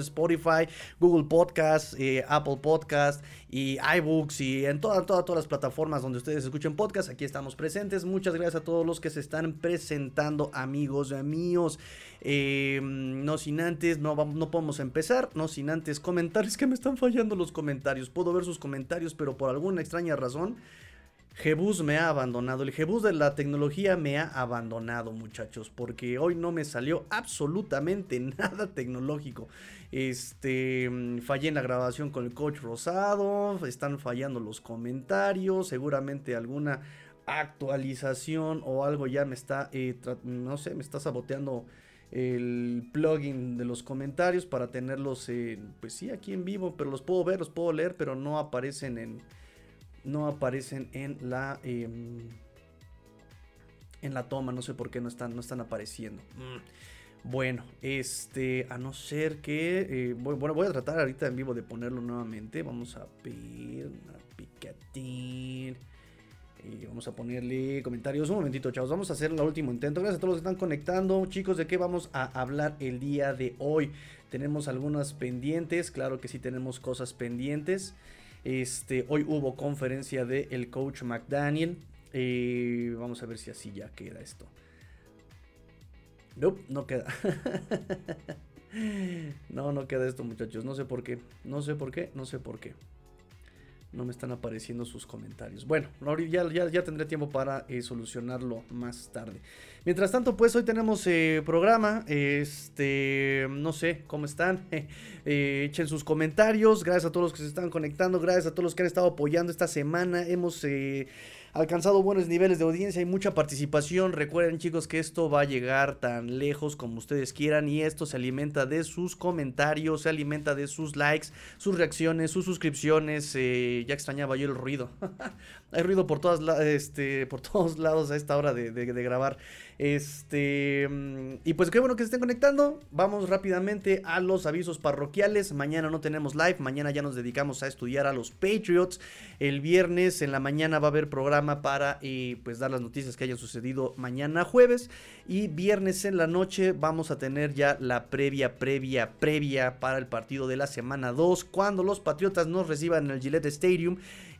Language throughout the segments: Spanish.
Spotify, Google Podcast, eh, Apple Podcast y iBooks y en todas, todas, todas las plataformas donde ustedes escuchen podcast. Aquí estamos presentes. Muchas gracias a todos los que se están presentando, amigos míos. Eh, no sin antes, no, no podemos empezar, no sin antes comentar. Es que me están fallando los comentarios. Puedo ver sus comentarios, pero por alguna extraña razón Jebus me ha abandonado. El Jebus de la tecnología me ha abandonado, muchachos. Porque hoy no me salió absolutamente nada tecnológico. Este. Mm, fallé en la grabación con el coach Rosado. Están fallando los comentarios. Seguramente alguna actualización o algo ya me está. Eh, no sé, me está saboteando el plugin de los comentarios para tenerlos. pues sí, aquí en vivo. Pero los puedo ver, los puedo leer, pero no aparecen en no aparecen en la em, en la toma. No sé por qué no están, no están apareciendo. Mm. Bueno, este, a no ser que, eh, bueno, voy a tratar ahorita en vivo de ponerlo nuevamente. Vamos a pedir una picatín. Y vamos a ponerle comentarios. Un momentito, chavos. Vamos a hacer el último intento. Gracias a todos los que están conectando. Chicos, ¿de qué vamos a hablar el día de hoy? Tenemos algunas pendientes. Claro que sí tenemos cosas pendientes. Este, hoy hubo conferencia del el coach McDaniel. Eh, vamos a ver si así ya queda esto. Nope, no queda. no, no queda esto, muchachos. No sé por qué. No sé por qué. No sé por qué no me están apareciendo sus comentarios. Bueno, ya, ya, tendré tiempo para eh, solucionarlo más tarde. Mientras tanto, pues hoy tenemos eh, programa. Este, no sé cómo están. Eh, echen sus comentarios. Gracias a todos los que se están conectando. Gracias a todos los que han estado apoyando esta semana. Hemos alcanzado buenos niveles de audiencia y mucha participación. Recuerden chicos que esto va a llegar tan lejos como ustedes quieran y esto se alimenta de sus comentarios, se alimenta de sus likes, sus reacciones, sus suscripciones. Eh, ya extrañaba yo el ruido. Hay ruido por, todas este, por todos lados a esta hora de grabar. Este, mm, y pues qué bueno que se estén conectando. Vamos rápidamente a los avisos parroquiales. Mañana no tenemos live, mañana ya nos dedicamos a estudiar a los Patriots. El viernes en la mañana va a haber programa para eh, pues dar las noticias que hayan sucedido mañana jueves. Y viernes en la noche vamos a tener ya la previa, previa, previa para el partido de la semana 2. Cuando los Patriotas nos reciban en el Gillette Stadium.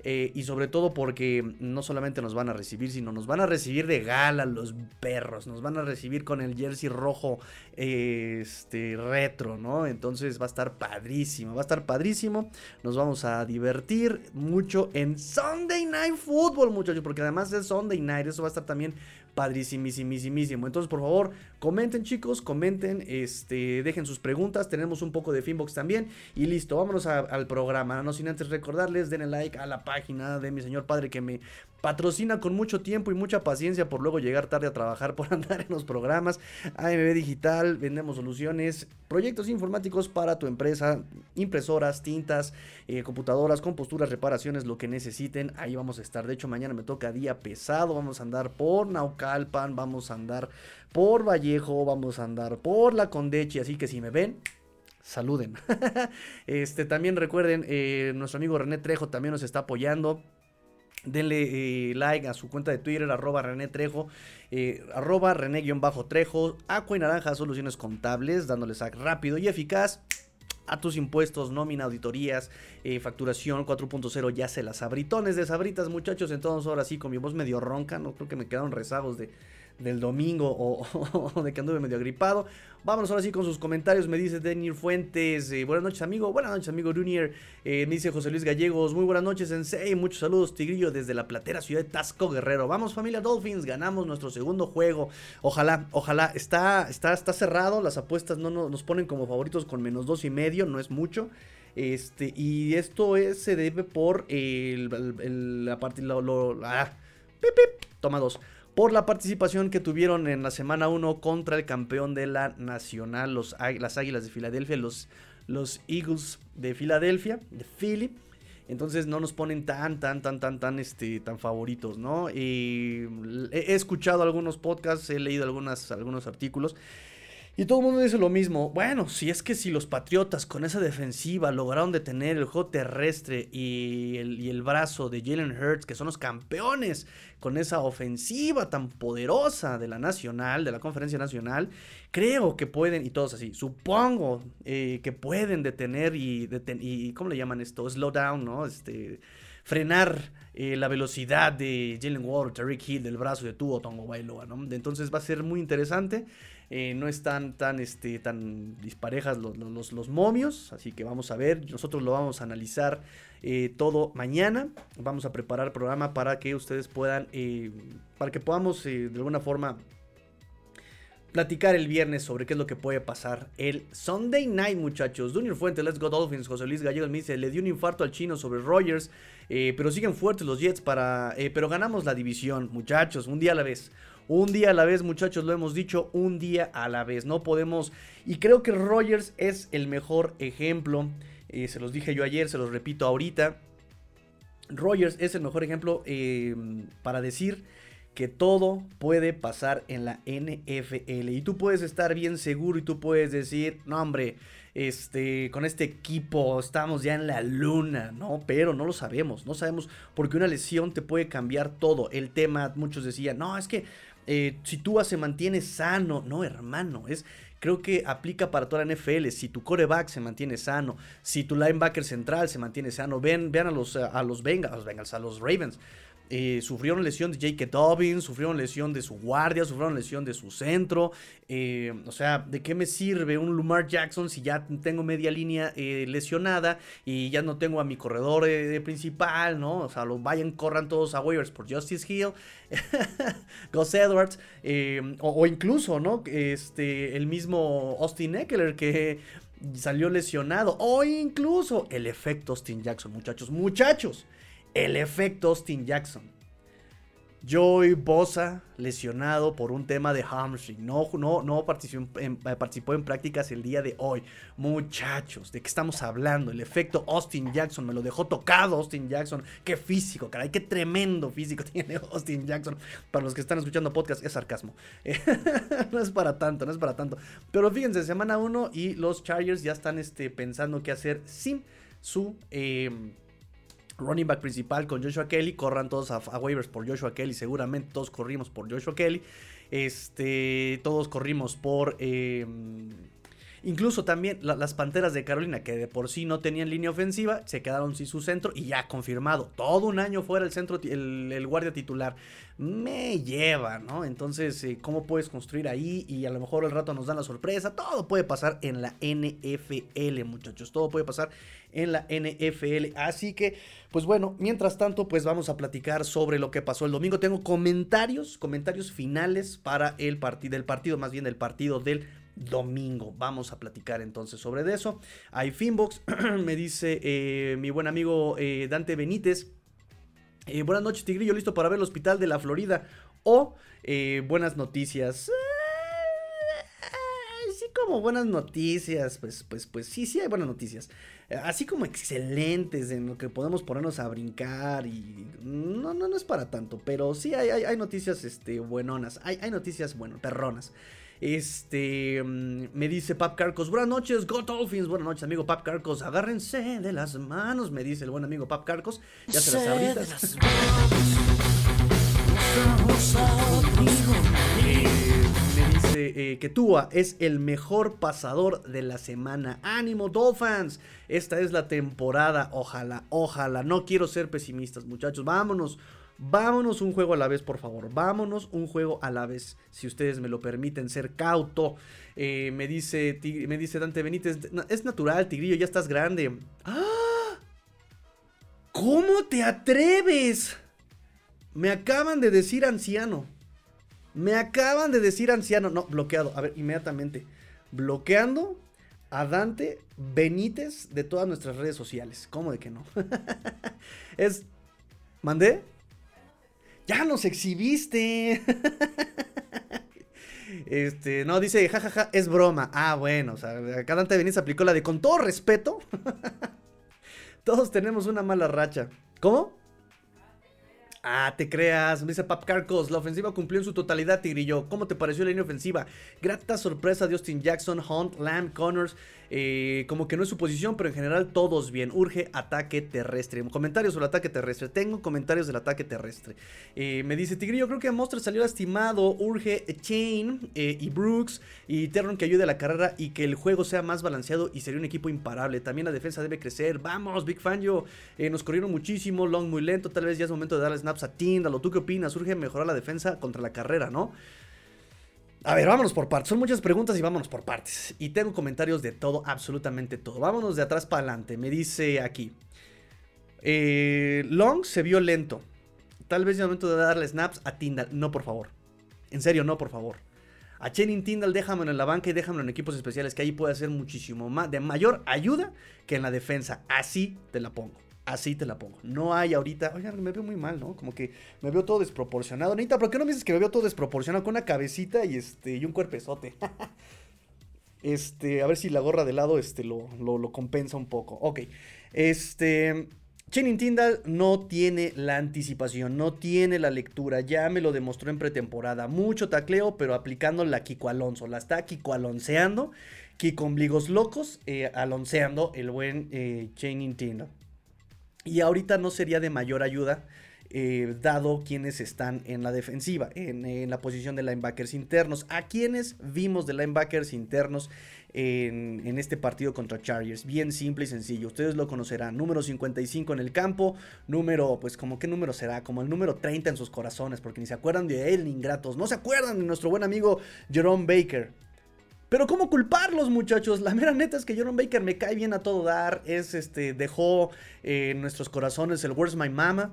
Eh, y sobre todo porque no solamente nos van a recibir, sino nos van a recibir de gala los perros. Nos van a recibir con el jersey rojo este, retro, ¿no? Entonces va a estar padrísimo, va a estar padrísimo. Nos vamos a divertir mucho en Sunday Night Football, muchachos, porque además es Sunday Night, eso va a estar también padrísimísimísimo. Entonces, por favor, comenten, chicos, comenten, este, dejen sus preguntas. Tenemos un poco de Finbox también. Y listo, vámonos al programa. No sin antes recordarles, denle like a la página de mi señor padre que me patrocina con mucho tiempo y mucha paciencia por luego llegar tarde a trabajar, por andar en los programas. AMB Digital, vendemos soluciones, proyectos informáticos para tu empresa, impresoras, tintas, eh, computadoras, composturas, reparaciones, lo que necesiten. Ahí vamos a estar. De hecho, mañana me toca día pesado. Vamos a andar por Naucalpan, vamos a andar por Vallejo, vamos a andar por La Condechi. Así que si me ven, saluden. este, también recuerden, eh, nuestro amigo René Trejo también nos está apoyando. Denle eh, like a su cuenta de Twitter, arroba René Trejo, eh, arroba René-Trejo, Aqua y Naranja Soluciones Contables, dándoles sac rápido y eficaz a tus impuestos, nómina, auditorías, facturación 4.0, ya se las abritones de sabritas, muchachos. Entonces, ahora sí, con mi voz medio ronca, no creo que me quedaron rezagos de, del domingo o, de que anduve medio agripado. Vámonos ahora sí con sus comentarios. Me dice Daniel Fuentes. Eh, buenas noches, amigo. Buenas noches, amigo Junior. Eh, me dice José Luis Gallegos. Muy buenas noches, Sensei. Muchos saludos, Tigrillo, desde la platera ciudad de Tasco Guerrero. Vamos, familia Dolphins. Ganamos nuestro segundo juego. Ojalá, ojalá. Está, está, está cerrado. Las apuestas no, nos ponen como favoritos con menos dos y medio. No es mucho. Este, y esto es, se debe por el, la parte. Lo, ah, toma dos. Por la participación que tuvieron en la semana 1 contra el campeón de la Nacional, los, las Águilas de Filadelfia, los, los Eagles de Filadelfia, de Philly. Entonces no nos ponen tan, tan, tan, tan, tan, este, tan favoritos, ¿no? Y he escuchado algunos podcasts, he leído algunas, algunos artículos y todo el mundo dice lo mismo. Bueno, si es que si los Patriotas con esa defensiva lograron detener el juego terrestre y el, brazo de Jalen Hurts, que son los campeones con esa ofensiva tan poderosa de la Nacional, de la Conferencia Nacional, creo que pueden, y todos así, supongo eh, que pueden detener y, y, ¿cómo le llaman esto? Slow down, ¿no? Este, frenar eh, la velocidad de Jalen Ward, Tariq Hill, del brazo de Tuo Tongo Bailoa. Entonces va a ser muy interesante. Eh, no están tan, este, tan disparejas los, los, momios, así que vamos a ver, nosotros lo vamos a analizar eh, todo mañana, vamos a preparar el programa para que ustedes puedan, para que podamos de alguna forma platicar el viernes sobre qué es lo que puede pasar el Sunday Night, muchachos. Junior Fuente, Let's Go Dolphins, José Luis Gallegos me dice, le dio un infarto al chino sobre Rogers, pero siguen fuertes los Jets para, pero ganamos la división, muchachos, un día a la vez. Un día a la vez, muchachos, lo hemos dicho, un día a la vez. No podemos. Y creo que Rogers es el mejor ejemplo. Eh, se los dije yo ayer, se los repito ahorita. Rogers es el mejor ejemplo eh, para decir que todo puede pasar en la NFL. Y tú puedes estar bien seguro y tú puedes decir, no hombre, este, con este equipo estamos ya en la luna, ¿no? Pero no lo sabemos, no sabemos porque una lesión te puede cambiar todo. El tema, muchos decían, no, es que eh, si tú se mantiene sano, no hermano, es creo que aplica para toda la NFL. Si tu coreback se mantiene sano, si tu linebacker central se mantiene sano, ven, vean a los, a los Bengals, a los, a los Ravens. Eh, sufrieron lesión de Jake Dobbins, sufrieron lesión de su guardia, sufrieron lesión de su centro. Eh, o sea, ¿de qué me sirve un Lamar Jackson si ya tengo media línea eh, lesionada y ya no tengo a mi corredor principal, ¿no? O sea, los vayan, corran todos a waivers por Justice Hill, Gus Edwards, o, incluso, ¿no? Este, el mismo Austin Eckler que salió lesionado, o incluso el efecto Austin Jackson, muchachos, muchachos el efecto Austin Jackson. Joey Bosa lesionado por un tema de hamstring. No, no, no participó en, eh, participó en prácticas el día de hoy. Muchachos, ¿de qué estamos hablando? El efecto Austin Jackson me lo dejó tocado Austin Jackson. Qué físico, caray, qué tremendo físico tiene Austin Jackson. Para los que están escuchando podcast, es sarcasmo. no es para tanto, no es para tanto. Pero fíjense, semana 1 y los Chargers ya están este, pensando qué hacer sin su... Eh, running back principal con Joshua Kelly. Corran todos a, waivers por Joshua Kelly. Seguramente todos corrimos por Joshua Kelly. Este, todos corrimos por... Em, incluso también las Panteras de Carolina, que de por sí no tenían línea ofensiva, se quedaron sin su centro y ya confirmado. Todo un año fuera el centro, el guardia titular me lleva, ¿no? Entonces, eh, ¿cómo puedes construir ahí? Y a lo mejor el rato nos dan la sorpresa. Todo puede pasar en la NFL, muchachos. Todo puede pasar en la NFL. Así que, pues bueno, mientras tanto, pues vamos a platicar sobre lo que pasó el domingo. Tengo comentarios, comentarios finales para el partido, el partido, más bien el partido del domingo. Vamos a platicar entonces sobre eso. Hay Finbox, me dice eh, mi buen amigo eh, Dante Benítez. Eh, buenas noches, Tigrillo, listo para ver el hospital de la Florida. O buenas noticias. Como buenas noticias. Pues, pues, pues sí, sí hay buenas noticias. Eh, así como excelentes en lo que podemos ponernos a brincar. Y. No, no, no es para tanto. Pero sí hay, hay, noticias este, buenonas. Hay, hay noticias, bueno, perronas. Este mm, me dice Pap Carcos, buenas noches, Go Dolphins, buenas noches, amigo Pap Carcos, agárrense de las manos, me dice el buen amigo Pap Carcos, ya se las abritas. Eh, que Tua es el mejor pasador de la semana. Ánimo, Dolphins. Esta es la temporada. Ojalá, ojalá. No quiero ser pesimistas, muchachos. Vámonos. Vámonos un juego a la vez, por favor. Vámonos un juego a la vez. Si ustedes me lo permiten, ser cauto. Eh, me, dice, me dice Dante Benítez. Es natural, Tigrillo, ya estás grande. ¡Ah! ¿Cómo te atreves? Me acaban de decir anciano. Me acaban de decir anciano. No, bloqueado. A ver, inmediatamente. Bloqueando a Dante Benítez de todas nuestras redes sociales. ¿Cómo de que no? es. ¿Mandé? Ya nos exhibiste. Este, no, dice, jajaja, es broma. Ah, bueno, o sea, acá Dante Benítez aplicó la de con todo respeto. Todos tenemos una mala racha. ¿Cómo? Ah, te creas, dice Pap Carcos, la ofensiva cumplió en su totalidad, Tigrillo. ¿Cómo te pareció la línea ofensiva? Grata sorpresa de Austin Jackson, Hunt, Lamb, Connors. Eh, como que no es su posición, pero en general todos bien. Urge ataque terrestre. Comentarios sobre ataque terrestre. Tengo comentarios del ataque terrestre. Eh, me dice Tigrillo, creo que Monster salió lastimado. Urge Chain eh, y Brooks y Terron que ayude a la carrera y que el juego sea más balanceado y sería un equipo imparable. También la defensa debe crecer. Vamos, Big Fan, yo. nos corrieron muchísimo. Long muy lento. Tal vez ya es momento de darle snaps a Tindalo. ¿Tú qué opinas? Urge mejorar la defensa contra la carrera, ¿no? A ver, vámonos por partes. Son muchas preguntas y vámonos por partes. Y tengo comentarios de todo, absolutamente todo. Vámonos de atrás para adelante. Me dice aquí. Eh, Long se vio lento. Tal vez es el momento de darle snaps a Tyndall. No, por favor. En serio, no, por favor. A Channing Tyndall déjamelo en la banca y déjamelo en equipos especiales que ahí puede hacer muchísimo más, de mayor ayuda que en la defensa. Así te la pongo. Así te la pongo. No hay ahorita. Oigan, me veo muy mal, ¿no? Como que me veo todo desproporcionado. Anita, ¿por qué no me dices que me veo todo desproporcionado con una cabecita y este. y un cuerpezote? este. A ver si la gorra de lado este lo, lo, compensa un poco. Ok. Este. Chenin Tyndall no tiene la anticipación, no tiene la lectura, ya me lo demostró en pretemporada. Mucho tacleo, pero aplicando la Kiko Alonso. La está Kiko Alonceando, Kiko Ombligos Locos, eh, alonceando el buen eh, Chenin. Y ahorita no sería de mayor ayuda, eh, dado quienes están en la defensiva, en, la posición de linebackers internos. A quienes vimos de linebackers internos en, este partido contra Chargers. Bien simple y sencillo. Ustedes lo conocerán. Número 55 en el campo. Número, pues, como qué número será? Como el número 30 en sus corazones. Porque ni se acuerdan de él, ni ingratos. No se acuerdan de nuestro buen amigo Jerome Baker. Pero ¿cómo culparlos, muchachos? La mera neta es que Jerome Baker me cae bien a todo dar. Es este. Dejó eh, en nuestros corazones el Where's My Mama.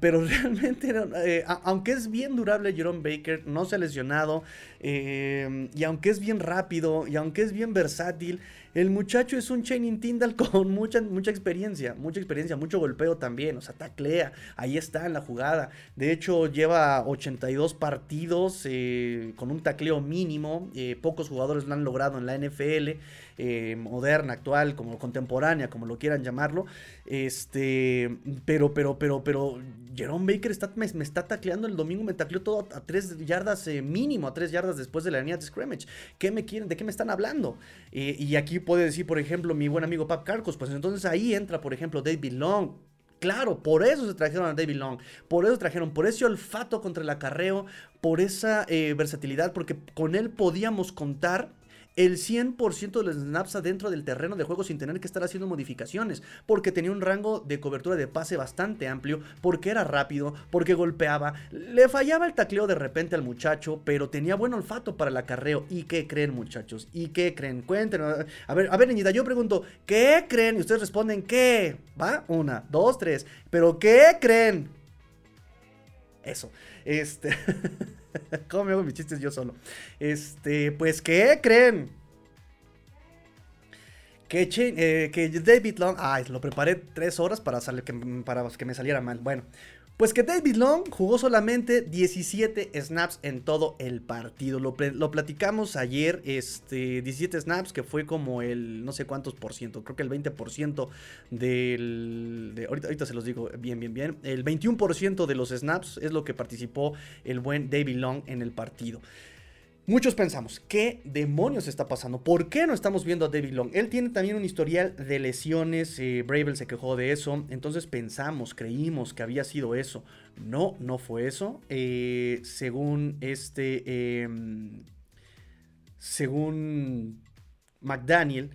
Pero realmente, eh, aunque es bien durable Jerome Baker, no se ha lesionado, eh, y aunque es bien rápido, y aunque es bien versátil, el muchacho es un Channing Tyndall con mucha, mucha experiencia, mucha experiencia, mucho golpeo también, o sea, taclea, ahí está en la jugada. De hecho, lleva 82 partidos eh, con un tacleo mínimo, pocos jugadores lo han logrado en la NFL. Eh, moderna, actual, como contemporánea, como lo quieran llamarlo. Este, pero, pero, pero, pero, Jerome Baker está, me, está tacleando el domingo, me tacleó todo a tres yardas mínimo, a tres yardas después de la línea de scrimmage. ¿Qué me quieren? ¿De qué me están hablando? y aquí puede decir, por ejemplo, mi buen amigo Pap Carcos, pues entonces ahí entra, por ejemplo, David Long. Claro, por eso se trajeron a David Long, por eso trajeron, por ese olfato contra el acarreo, por esa eh, versatilidad, porque con él podíamos contar el 100% de los snaps adentro del terreno de juego sin tener que estar haciendo modificaciones, porque tenía un rango de cobertura de pase bastante amplio, porque era rápido, porque golpeaba, le fallaba el tacleo de repente al muchacho, pero tenía buen olfato para el acarreo. ¿Y qué creen, muchachos? ¿Y qué creen? Cuéntenos. A ver, a ver, niñita, yo pregunto, ¿qué creen? Y ustedes responden, ¿qué? ¿Va? Una, dos, tres. ¿Pero qué creen? Eso. Este. ¿Cómo me hago mis chistes yo solo? Este, pues, ¿qué creen? Que, eh, que David Long. Ay, lo preparé tres horas para, que, para que me saliera mal. Bueno, pues que David Long jugó solamente 17 snaps en todo el partido. Lo, platicamos ayer, este, 17 snaps, que fue como el no sé cuántos por ciento, creo que el 20% del... ahorita, ahorita se los digo bien, bien, bien. El 21% de los snaps es lo que participó el buen David Long en el partido. Muchos pensamos, ¿qué demonios está pasando? ¿Por qué no estamos viendo a David Long? Él tiene también un historial de lesiones, eh, Bravel se quejó de eso, entonces pensamos, creímos que había sido eso. No, no fue eso. Eh, según este, em, según McDaniel,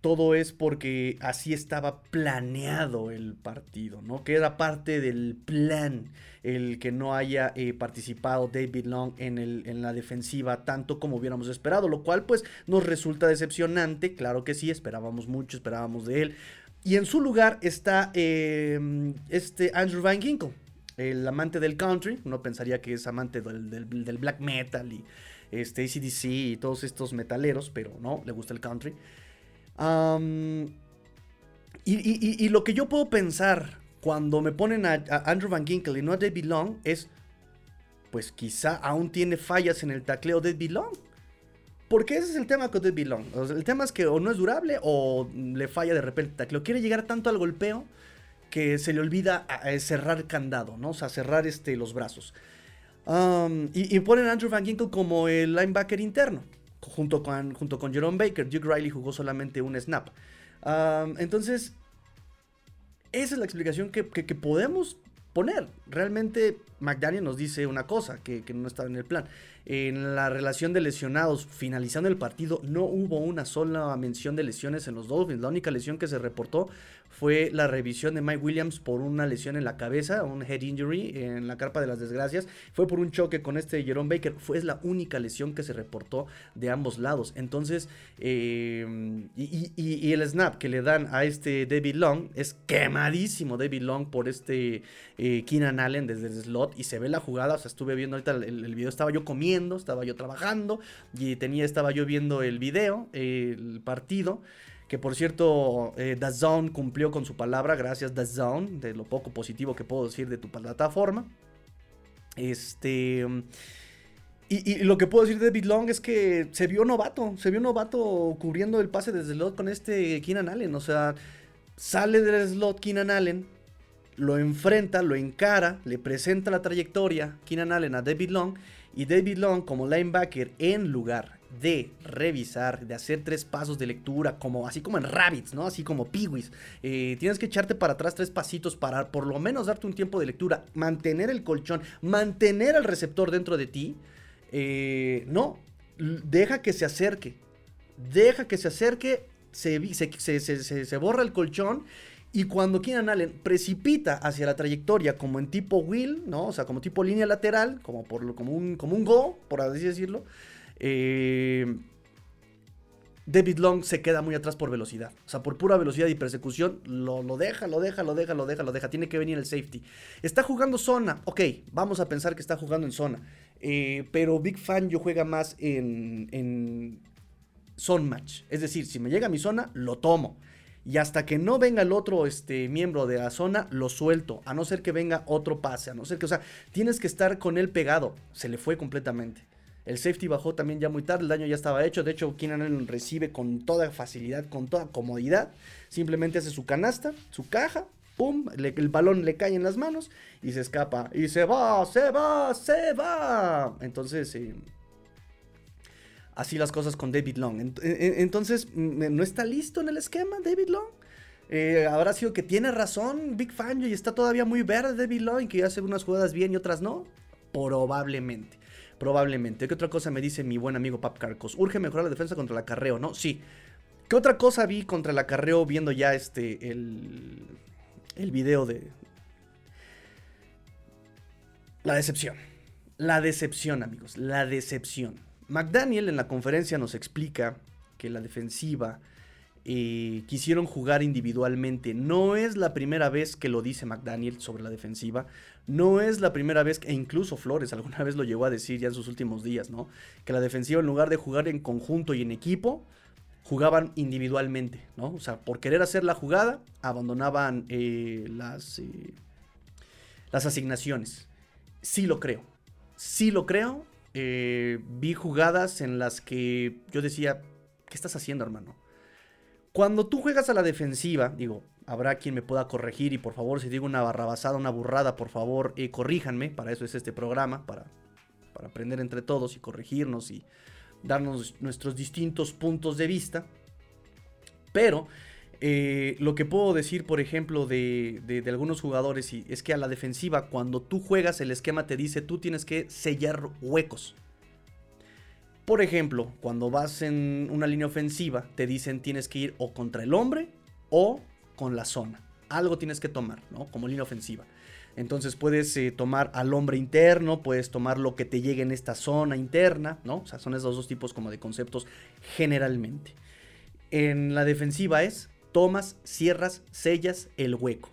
todo es porque así estaba planeado el partido, ¿no? Que era parte del plan el que no haya eh, participado David Long en, el, en la defensiva tanto como hubiéramos esperado, lo cual pues nos resulta decepcionante, claro que sí, esperábamos mucho, esperábamos de él. Y en su lugar está em, este Andrew Van Ginkle, el amante del country, uno pensaría que es amante del, black metal y este ACDC y todos estos metaleros, pero no, le gusta el country. Y, lo que yo puedo pensar cuando me ponen a, Andrew Van Ginkel y no a David Long, es, pues quizá aún tiene fallas en el tacleo David Long. Porque ese es el tema con David Long. el tema es que o no es durable o le falla de repente el tacleo. Quiere llegar tanto al golpeo que se le olvida cerrar candado, ¿no? O sea, cerrar este, los brazos. y, ponen a Andrew Van Ginkel como el linebacker interno, junto con, junto con Jerome Baker. Duke Riley jugó solamente un snap. entonces, esa es la explicación que, podemos poner. Realmente McDaniel nos dice una cosa que, que no estaba en el plan. En la relación de lesionados, finalizando el partido, no hubo una sola mención de lesiones en los Dolphins. La única lesión que se reportó fue la revisión de Mike Williams por una lesión en la cabeza, un head injury en la carpa de las desgracias. Fue por un choque con este Jerome Baker. Fue la única lesión que se reportó de ambos lados. Entonces, eh, y, el snap que le dan a este David Long es quemadísimo David Long por este eh, Keenan Allen desde el slot y se ve la jugada. O sea, estuve viendo ahorita el, video, estaba yo comiendo, estaba yo trabajando y tenía, estaba yo viendo el video, el partido. Que por cierto, eh, Zone cumplió con su palabra. Gracias, Zone, de lo poco positivo que puedo decir de tu plataforma. Este. Y, lo que puedo decir de David Long es que se vio novato. Se vio novato cubriendo el pase desde el slot con este Keenan Allen. O sea, sale del slot Keenan Allen, lo enfrenta, lo encara, le presenta la trayectoria Keenan Allen a David Long. Y David Long, como linebacker, en lugar de revisar, de hacer tres pasos de lectura, como así como en rabbits, ¿no? Así como piwis. Eh, tienes que echarte para atrás tres pasitos para por lo menos darte un tiempo de lectura, mantener el colchón, mantener al receptor dentro de ti. Eh, no, deja que se acerque. Deja que se acerque, se, se, borra el colchón y cuando Keenan Allen precipita hacia la trayectoria como en tipo wheel, ¿no? O sea, como tipo línea lateral, como, por, como, un, como un go, por así decirlo, eh, David Long se queda muy atrás por velocidad. O sea, por pura velocidad y persecución, lo, deja, lo deja, lo deja, lo deja, lo deja. Tiene que venir el safety. Está jugando zona. Ok, vamos a pensar que está jugando en zona. Eh, pero Big Fan yo juega más en, en zone match. Es decir, si me llega a mi zona, lo tomo. Y hasta que no venga el otro este, miembro de la zona, lo suelto. A no ser que venga otro pase. A no ser que, o sea, tienes que estar con él pegado. Se le fue completamente. El safety bajó también ya muy tarde, el daño ya estaba hecho. De hecho, Keenan Allen recibe con toda facilidad, con toda comodidad. Simplemente hace su canasta, su caja, pum, el balón le cae en las manos y se escapa. Y se va, se va, se va. Entonces, así las cosas con David Long. Entonces, ¿no está listo en el esquema David Long? Eh, habrá sido que tiene razón Big Fan y está todavía muy verde David Long que hace unas jugadas bien y otras no. Probablemente. Probablemente. ¿Qué otra cosa me dice mi buen amigo Pap Carcos? Urge mejorar la defensa contra el acarreo, ¿no? Sí. ¿Qué otra cosa vi contra el acarreo viendo ya este, el, el video de... La decepción. La decepción, amigos. La decepción. McDaniel en la conferencia nos explica que la defensiva eh, quisieron jugar individualmente. No es la primera vez que lo dice McDaniel sobre la defensiva. No es la primera vez, e incluso Flores alguna vez lo llegó a decir ya en sus últimos días, ¿no? Que la defensiva en lugar de jugar en conjunto y en equipo, jugaban individualmente, ¿no? O sea, por querer hacer la jugada, abandonaban eh, las, eh, las asignaciones. Sí lo creo. Sí lo creo. vi jugadas en las que yo decía, ¿qué estás haciendo, hermano? Cuando tú juegas a la defensiva, digo, habrá quien me pueda corregir y por favor, si digo una barrabasada, una burrada, por favor, eh, corríjanme. Para eso es este programa, para, para aprender entre todos y corregirnos y darnos nuestros distintos puntos de vista. Pero eh, lo que puedo decir, por ejemplo, de, de, algunos jugadores es que a la defensiva, cuando tú juegas, el esquema te dice tú tienes que sellar huecos. Por ejemplo, cuando vas en una línea ofensiva, te dicen tienes que ir o contra el hombre o con la zona. Algo tienes que tomar, ¿no? Como línea ofensiva. Entonces puedes eh, tomar al hombre interno, puedes tomar lo que te llegue en esta zona interna, ¿no? O sea, son esos dos tipos como de conceptos generalmente. En la defensiva es tomas, cierras, sellas el hueco.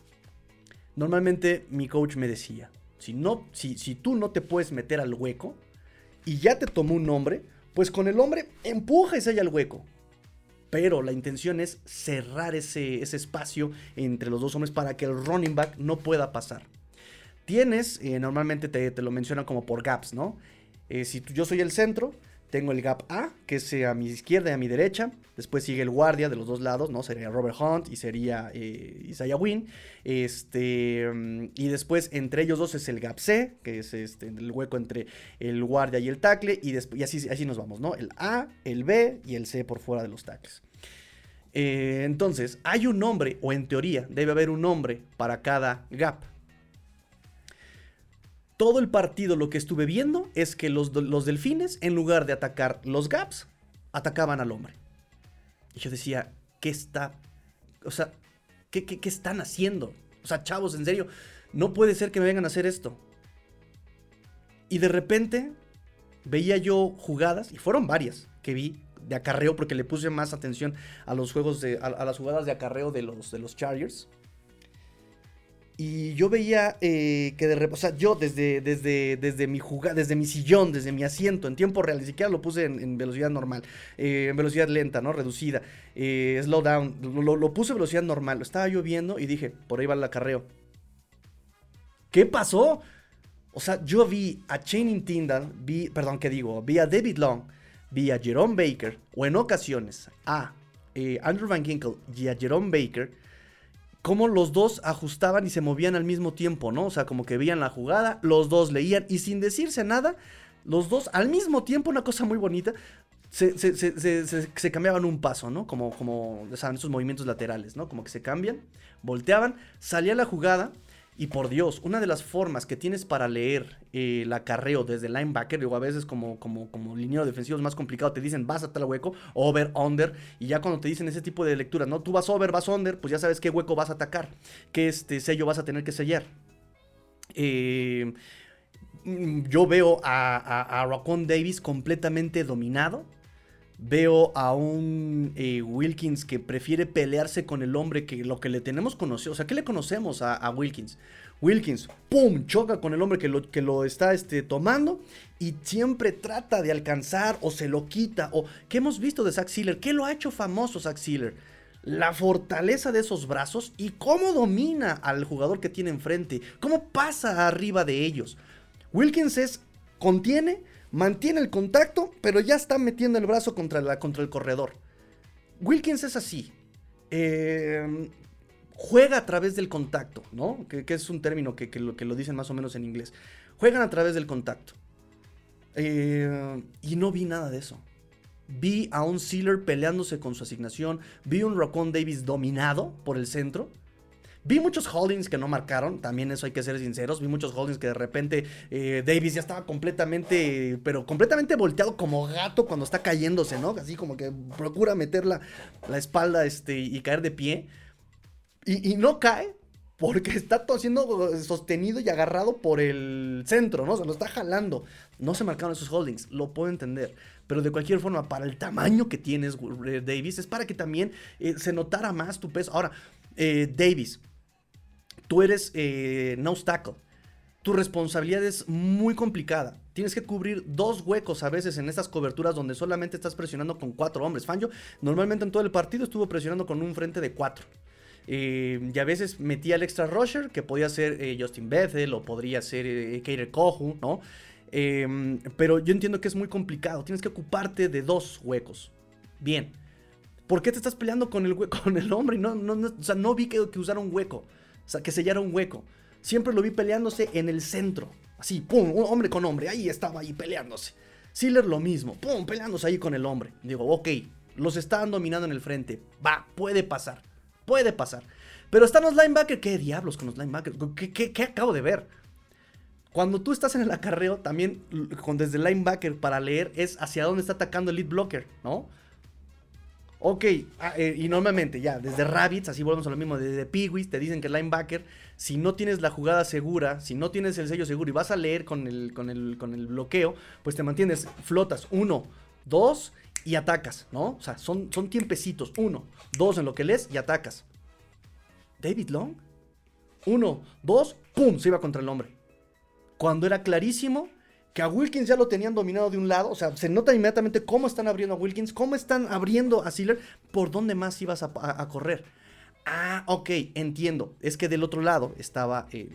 Normalmente mi coach me decía, si, no, si, si tú no te puedes meter al hueco y ya te tomó un hombre, pues con el hombre empuja y sella el hueco. pero la intención es cerrar ese, ese espacio entre los dos hombres para que el running back no pueda pasar. Tienes, eh, normalmente te, te, lo mencionan como por gaps, ¿no? Eh, si yo soy el centro, tengo el gap A, que es a mi izquierda y a mi derecha. Después sigue el guardia de los dos lados, ¿no? Sería Robert Hunt y sería eh, Isaiah Wynn. Este, mm, y después entre ellos dos es el gap C, que es este, el hueco entre el guardia y el tackle. Y, y así, así nos vamos, ¿no? El A, el B y el C por fuera de los tackles. Eh, entonces, hay un nombre, o en teoría debe haber un nombre para cada gap todo el partido lo que estuve viendo es que los, delfines, en lugar de atacar los gaps, atacaban al hombre. Y yo decía, ¿qué está? O sea, ¿qué, qué, están haciendo? O sea, chavos, en serio, no puede ser que me vengan a hacer esto. Y de repente veía yo jugadas, y fueron varias que vi de acarreo, porque le puse más atención a los juegos de. a, las jugadas de acarreo de los, de los Chargers. Y yo veía eh, que de repente, o sea, yo desde, desde, desde mi jugada, desde mi sillón, desde mi asiento, en tiempo real, ni siquiera lo puse en, velocidad normal, eh, en velocidad lenta, ¿no? Reducida, eh, slow down, lo, puse en velocidad normal, lo estaba yo viendo y dije, por ahí va el acarreo. ¿Qué pasó? O sea, yo vi a Channing Tyndall, vi, perdón, ¿qué digo? Vi a David Long, vi a Jerome Baker, o en ocasiones a Andrew Van Ginkle y a Jerome Baker cómo los dos ajustaban y se movían al mismo tiempo, ¿no? O sea, como que veían la jugada, los dos leían y sin decirse nada, los dos al mismo tiempo, una cosa muy bonita, se, cambiaban un paso, ¿no? Como, como, ¿saben? Esos movimientos laterales, ¿no? Como que se cambian, volteaban, salía la jugada y por Dios, una de las formas que tienes para leer eh, el acarreo desde linebacker, digo, a veces como, como, como defensivo es más complicado, te dicen vas a tal hueco, over, under, y ya cuando te dicen ese tipo de lecturas, ¿no? Tú vas over, vas under, pues ya sabes qué hueco vas a atacar, qué este sello vas a tener que sellar. Eh, yo veo a, a, Davis completamente dominado. Veo a un eh, Wilkins que prefiere pelearse con el hombre que lo que le tenemos conocido. O sea, ¿qué le conocemos a, Wilkins? Wilkins, ¡pum! Choca con el hombre que lo, que lo está este, tomando y siempre trata de alcanzar o se lo quita. O, ¿Qué hemos visto de Zack Sealer? ¿Qué lo ha hecho famoso Zack Sealer? La fortaleza de esos brazos y cómo domina al jugador que tiene enfrente. Cómo pasa arriba de ellos. Wilkins es, contiene, mantiene el contacto, pero ya está metiendo el brazo contra, la, contra el corredor. Wilkins es así. Em, juega a través del contacto, ¿no? Que, es un término que, lo, que, lo, dicen más o menos en inglés. Juegan a través del contacto. Em, y no vi nada de eso. Vi a un Sealer peleándose con su asignación. Vi un Rocon Davis dominado por el centro. Vi muchos holdings que no marcaron, también eso hay que ser sinceros. Vi muchos holdings que de repente eh, Davis ya estaba completamente, pero completamente volteado como gato cuando está cayéndose, ¿no? Así como que procura meter la, espalda este, y caer de pie. Y, no cae porque está siendo sostenido y agarrado por el centro, ¿no? Se lo está jalando. No se marcaron esos holdings, lo puedo entender. Pero de cualquier forma, para el tamaño que tienes, eh, Davis, es para que también eh, se notara más tu peso. Ahora, Davis, Tú eres eh, no obstacle. Tu responsabilidad es muy complicada. Tienes que cubrir dos huecos a veces en estas coberturas donde solamente estás presionando con cuatro hombres. Fanjo normalmente en todo el partido estuvo presionando con un frente de cuatro. Eh, y a veces metía el extra rusher, que podía ser eh, Justin Bethel o podría ser eh, Keiter Kohu, ¿no? Em, pero yo entiendo que es muy complicado. Tienes que ocuparte de dos huecos. Bien. ¿Por qué te estás peleando con el, con el hombre? No, no, no, o sea, no vi que, que usara un hueco. Que sellara un hueco. Siempre lo vi peleándose en el centro. Así, pum, hombre con hombre. Ahí estaba ahí peleándose. Sealer lo mismo. Pum, peleándose ahí con el hombre. Digo, ok, los estaban dominando en el frente. Va, puede pasar. Puede pasar. Pero están los linebackers. ¿Qué diablos con los linebackers? ¿Qué, acabo de ver? Cuando tú estás en el acarreo, también con desde el linebacker para leer es hacia dónde está atacando el lead blocker, ¿no? Ok, ah, eh, y normalmente ya, desde Rabbits, así volvemos a lo mismo, desde Peewees, te dicen que linebacker, si no tienes la jugada segura, si no tienes el sello seguro y vas a leer con el, con el, con el bloqueo, pues te mantienes, flotas, uno, dos y atacas, ¿no? O sea, son, son tiempecitos, uno, dos en lo que lees y atacas. David Long, uno, dos, ¡pum! Se iba contra el hombre. Cuando era clarísimo que a Wilkins ya lo tenían dominado de un lado, o sea, se nota inmediatamente cómo están abriendo a Wilkins, cómo están abriendo a Sealer, por dónde más ibas a, correr. Ah, ok, entiendo. Es que del otro lado estaba el,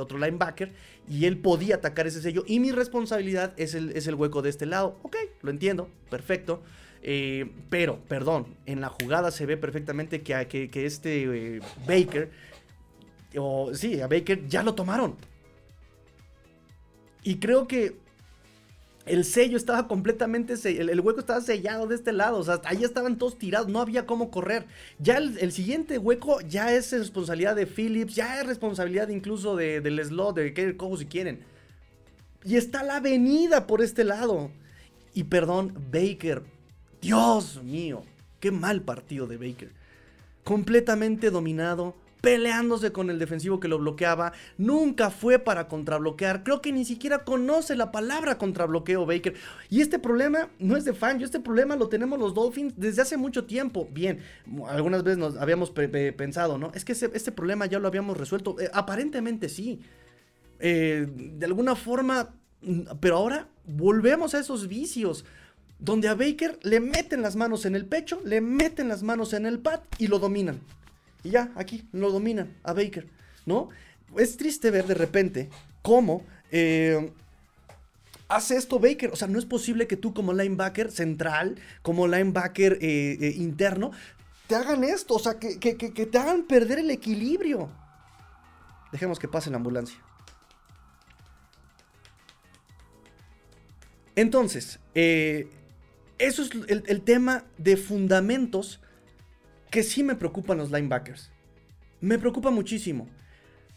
otro linebacker y él podía atacar ese sello y mi responsabilidad es el, es hueco de este lado. Ok, lo entiendo, perfecto. Eh, pero, perdón, en la jugada se ve perfectamente que, que, este eh, Baker, o sí, a Baker ya lo tomaron. Y creo que el sello estaba completamente, el, el, hueco estaba sellado de este lado, o sea, ahí estaban todos tirados, no había cómo correr. Ya el, siguiente hueco ya es responsabilidad de Phillips, ya es responsabilidad incluso de, del slot, de que cojo si quieren. Y está la avenida por este lado. Y perdón, Baker, Dios mío, qué mal partido de Baker. Completamente dominado, peleándose con el defensivo que lo bloqueaba. Nunca fue para contrabloquear. Creo que ni siquiera conoce la palabra contrabloqueo Baker. Y este problema no es de fan. Yo este problema lo tenemos los Dolphins desde hace mucho tiempo. Bien, algunas veces nos habíamos pensado, ¿no? Es que este problema ya lo habíamos resuelto. Eh, aparentemente sí. Eh, de alguna forma, pero ahora volvemos a esos vicios donde a Baker le meten las manos en el pecho, le meten las manos en el pad y lo dominan. Y ya, aquí lo dominan a Baker, ¿no? Es triste ver de repente cómo eh, hace esto Baker. O sea, no es posible que tú como linebacker central, como linebacker eh, eh, interno, te hagan esto. O sea, que, te hagan perder el equilibrio. Dejemos que pase la ambulancia. Entonces, eso es el tema de fundamentos que sí me preocupan los linebackers. Me preocupa muchísimo.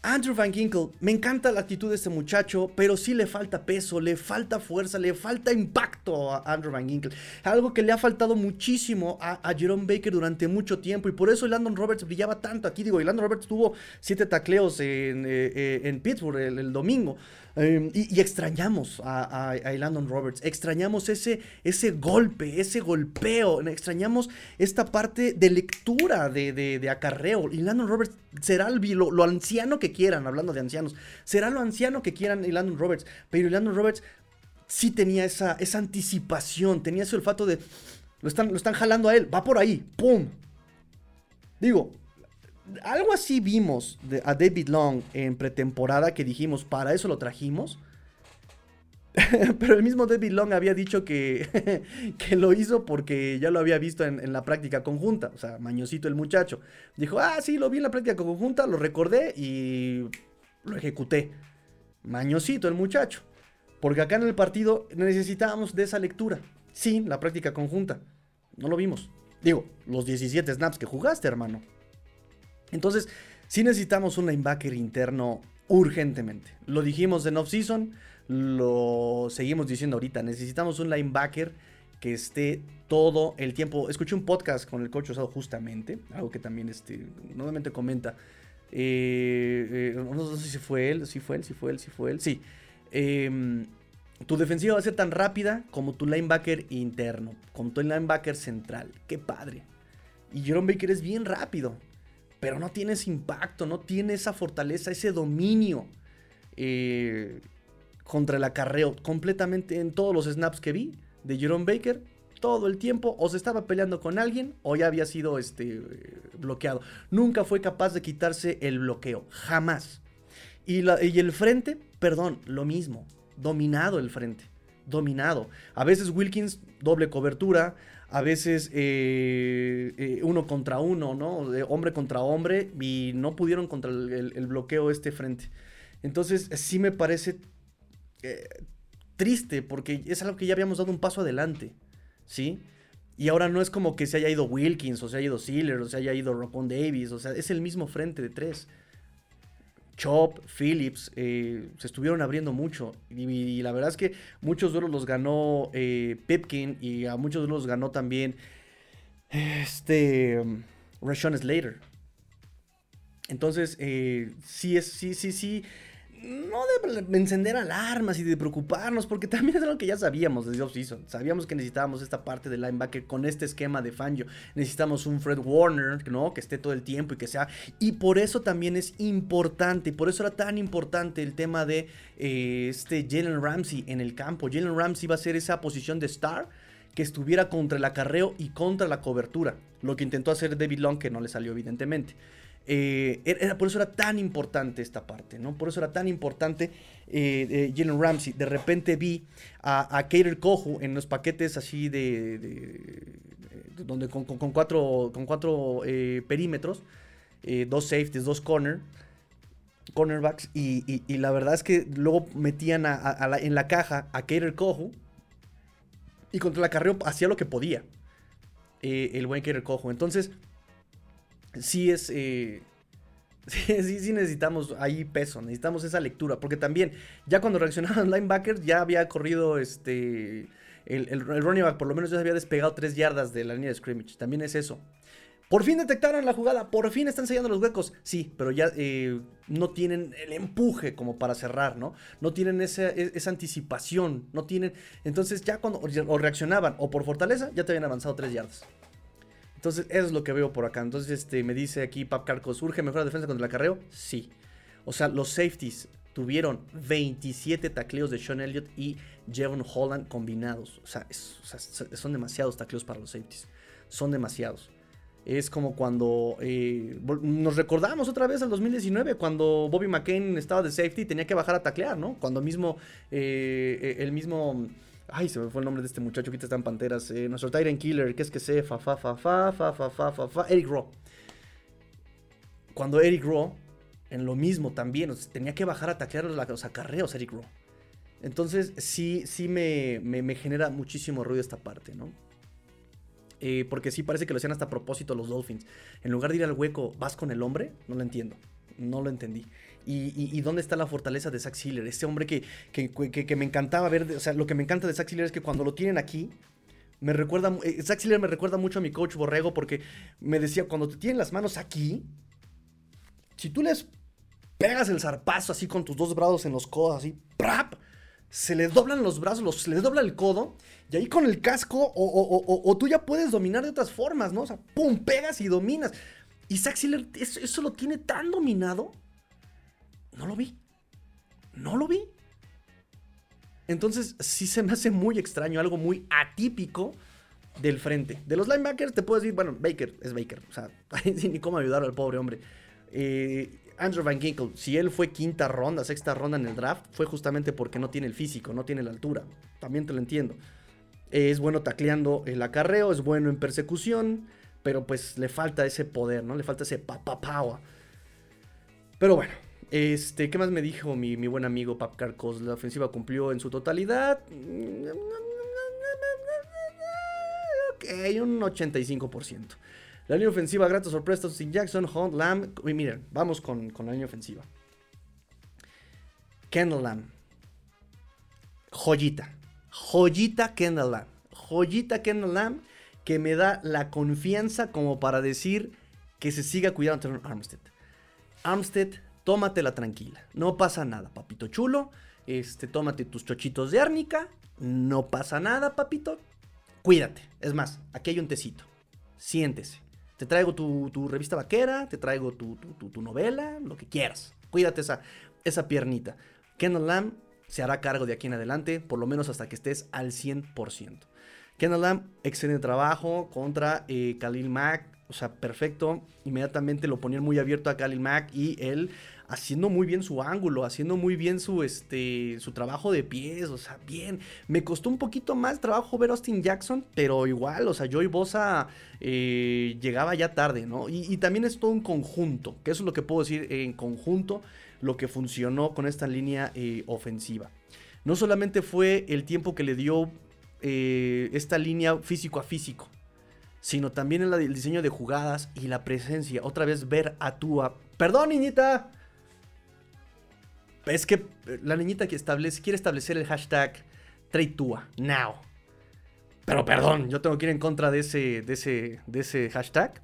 Andrew Van Ginkle, me encanta la actitud de este muchacho, pero sí le falta peso, le falta fuerza, le falta impacto a Andrew Van Ginkle. Algo que le ha faltado muchísimo a, Jerome Baker durante mucho tiempo y por eso Landon Roberts brillaba tanto aquí. Digo, y Landon Roberts tuvo siete tacleos en, eh, eh, Pittsburgh el domingo. Em, y, extrañamos a, a, Landon Roberts, extrañamos ese, ese golpe, ese golpeo, extrañamos esta parte de lectura de, acarreo. Y Landon Roberts será lo, anciano que quieran, hablando de ancianos, será lo anciano que quieran Landon Roberts, pero Landon Roberts sí tenía esa, esa anticipación, tenía ese olfato de, lo están, lo están jalando a él, va por ahí, ¡pum! Digo, algo así vimos a David Long en pretemporada que dijimos, para eso lo trajimos. Pero el mismo David Long había dicho que, que lo hizo porque ya lo había visto en, la práctica conjunta. O sea, mañosito el muchacho. Dijo, ah, sí, lo vi en la práctica conjunta, lo recordé y lo ejecuté. Mañosito el muchacho. Porque acá en el partido necesitábamos de esa lectura. Sin la práctica conjunta. No lo vimos. Digo, los 17 snaps que jugaste, hermano. Entonces, sí necesitamos un linebacker interno urgentemente. Lo dijimos en off-season, lo seguimos diciendo ahorita. Necesitamos un linebacker que esté todo el tiempo. Escuché un podcast con el coach Osado justamente, algo que también este, nuevamente comenta. Eh, eh, no, sé si fue él, si fue él, si fue él, si fue él. Sí. Em, tu defensiva va a ser tan rápida como tu linebacker interno, como tu linebacker central. Qué padre. Y Jerome Baker es bien rápido pero no tiene ese impacto, no tiene esa fortaleza, ese dominio eh, contra el acarreo. Completamente en todos los snaps que vi de Jerome Baker, todo el tiempo o se estaba peleando con alguien o ya había sido este, bloqueado. Nunca fue capaz de quitarse el bloqueo, jamás. Y, y el frente, perdón, lo mismo, dominado el frente, dominado. A veces Wilkins doble cobertura, a veces eh, eh, uno contra uno, ¿no? hombre contra hombre y no pudieron contra el, bloqueo este frente. Entonces sí me parece eh, triste porque es algo que ya habíamos dado un paso adelante, ¿sí? Y ahora no es como que se haya ido Wilkins o se haya ido Sealer o se haya ido Rocon Davis, o sea, es el mismo frente de tres. Chop, Phillips, eh, se estuvieron abriendo mucho. Y, la verdad es que muchos duelos los ganó eh, Pipkin y a muchos duelos los ganó también este Rashawn Slater. Entonces, eh, sí, es, sí, sí, sí. No de encender alarmas y de preocuparnos, porque también es algo que ya sabíamos desde offseason. Sabíamos que necesitábamos esta parte del linebacker con este esquema de Fangio. Necesitamos un Fred Warner, ¿no? Que esté todo el tiempo y que sea. Y por eso también es importante, por eso era tan importante el tema de eh, este Jalen Ramsey en el campo. Jalen Ramsey va a ser esa posición de star que estuviera contra el acarreo y contra la cobertura. Lo que intentó hacer David Long, que no le salió evidentemente. Eh, era, por eso era tan importante esta parte, ¿no? Por eso era tan importante eh, Jalen Ramsey. De repente vi a, a Kohu en los paquetes así de. donde con, cuatro, con cuatro eh, perímetros, eh, dos safeties, dos corner, cornerbacks. Y, la verdad es que luego metían en la caja a Kater Kohu. Y contra el acarreo hacía lo que podía. el buen Kater Kohu. Entonces sí es... Eh, sí, sí, necesitamos ahí peso, necesitamos esa lectura, porque también ya cuando reaccionaron linebackers ya había corrido este... El, running back por lo menos ya se había despegado 3 yardas de la línea de scrimmage, también es eso. Por fin detectaron la jugada, por fin están sellando los huecos. Sí, pero ya eh, no tienen el empuje como para cerrar, ¿no? No tienen esa, e, esa, anticipación, no tienen... Entonces ya cuando reaccionaban o por fortaleza, ya te habían avanzado 3 yardas. Entonces, eso es lo que veo por acá. Entonces, este, me dice aquí Pap Carcos, ¿urge mejor la defensa contra el acarreo? Sí. O sea, los safeties tuvieron 27 tacleos de Sean Elliott y Jevon Holland combinados. O sea, son demasiados tacleos para los safeties. Son demasiados. Es como cuando eh, nos recordamos otra vez al 2019, cuando Bobby McCain estaba de safety y tenía que bajar a taclear, ¿no? Cuando mismo, eh, el mismo Ay, se me fue el nombre de este muchacho que está en Panteras. Eh, nuestro Tyrant Killer, que es que se fa fa fa fa fa fa fa fa fa Eric Rowe. Cuando Eric Rowe, en lo mismo también, tenía que bajar a taclear los acarreos Eric Rowe. Entonces, sí, sí me, me, genera muchísimo ruido esta parte, ¿no? Eh, porque sí parece que lo hacían hasta a propósito los Dolphins. En lugar de ir al hueco, ¿vas con el hombre? No lo entiendo. No lo entendí. Y, dónde está la fortaleza de Zach Sealer. Ese hombre que, que, me encantaba ver. O sea, lo que me encanta de Zach Sealer es que cuando lo tienen aquí. Me recuerda. Eh, Zach Sealer me recuerda mucho a mi coach Borrego. Porque me decía, cuando te tienen las manos aquí. Si tú les pegas el zarpazo así con tus dos brazos en los codos, así. ¡prap! Se les doblan los brazos, se les dobla el codo. Y ahí con el casco. O, tú ya puedes dominar de otras formas, ¿no? O sea, ¡pum! Pegas y dominas. Y Zach Sealer eso lo tiene tan dominado no lo vi. No lo vi. Entonces, sí se me hace muy extraño, algo muy atípico del frente. De los linebackers te puedo decir, bueno, Baker es Baker. O sea, ni cómo ayudar al pobre hombre. Eh, Andrew Van Ginkle, si él fue quinta ronda, sexta ronda en el draft, fue justamente porque no tiene el físico, no tiene la altura. También te lo entiendo. es bueno tacleando el acarreo, es bueno en persecución, pero pues le falta ese poder, ¿no? Le falta ese papapawa. Pero bueno, este, ¿qué más me dijo mi, buen amigo Pap Carcos? La ofensiva cumplió en su totalidad. Ok, un 85%. La línea ofensiva, grata sorpresa, sin Jackson, Hunt, Lamb. Y miren, vamos con, la línea ofensiva. Kendall Lamb. Joyita. Joyita Kendall Lamb. Joyita Kendall Lamb que me da la confianza como para decir que se siga cuidando ante Armstead. Armstead tómatela tranquila. No pasa nada, papito chulo. Este, tómate tus chochitos de árnica. No pasa nada, papito. Cuídate. Es más, aquí hay un tecito. Siéntese. Te traigo tu, revista vaquera, te traigo tu, novela, lo que quieras. Cuídate esa, esa piernita. Kendall Lamb se hará cargo de aquí en adelante, por lo menos hasta que estés al 100%. Kendall Lamb, excelente trabajo contra eh, Khalil Mack. O sea, perfecto. Inmediatamente lo ponían muy abierto a Khalil Mack y él haciendo muy bien su ángulo, haciendo muy bien su, este, su trabajo de pies, o sea, bien. Me costó un poquito más trabajo ver Austin Jackson, pero igual, o sea, Joey Bosa eh, llegaba ya tarde, ¿no? Y, también es todo un conjunto, que eso es lo que puedo decir en conjunto, lo que funcionó con esta línea eh, ofensiva. No solamente fue el tiempo que le dio eh, esta línea físico a físico, sino también el diseño de jugadas y la presencia. Otra vez ver a Tua. Perdón, niñita. Es que eh, la niñita que quiere establecer el hashtag TradeTua, now. Pero perdón, yo tengo que ir en contra de ese, de ese, de ese hashtag.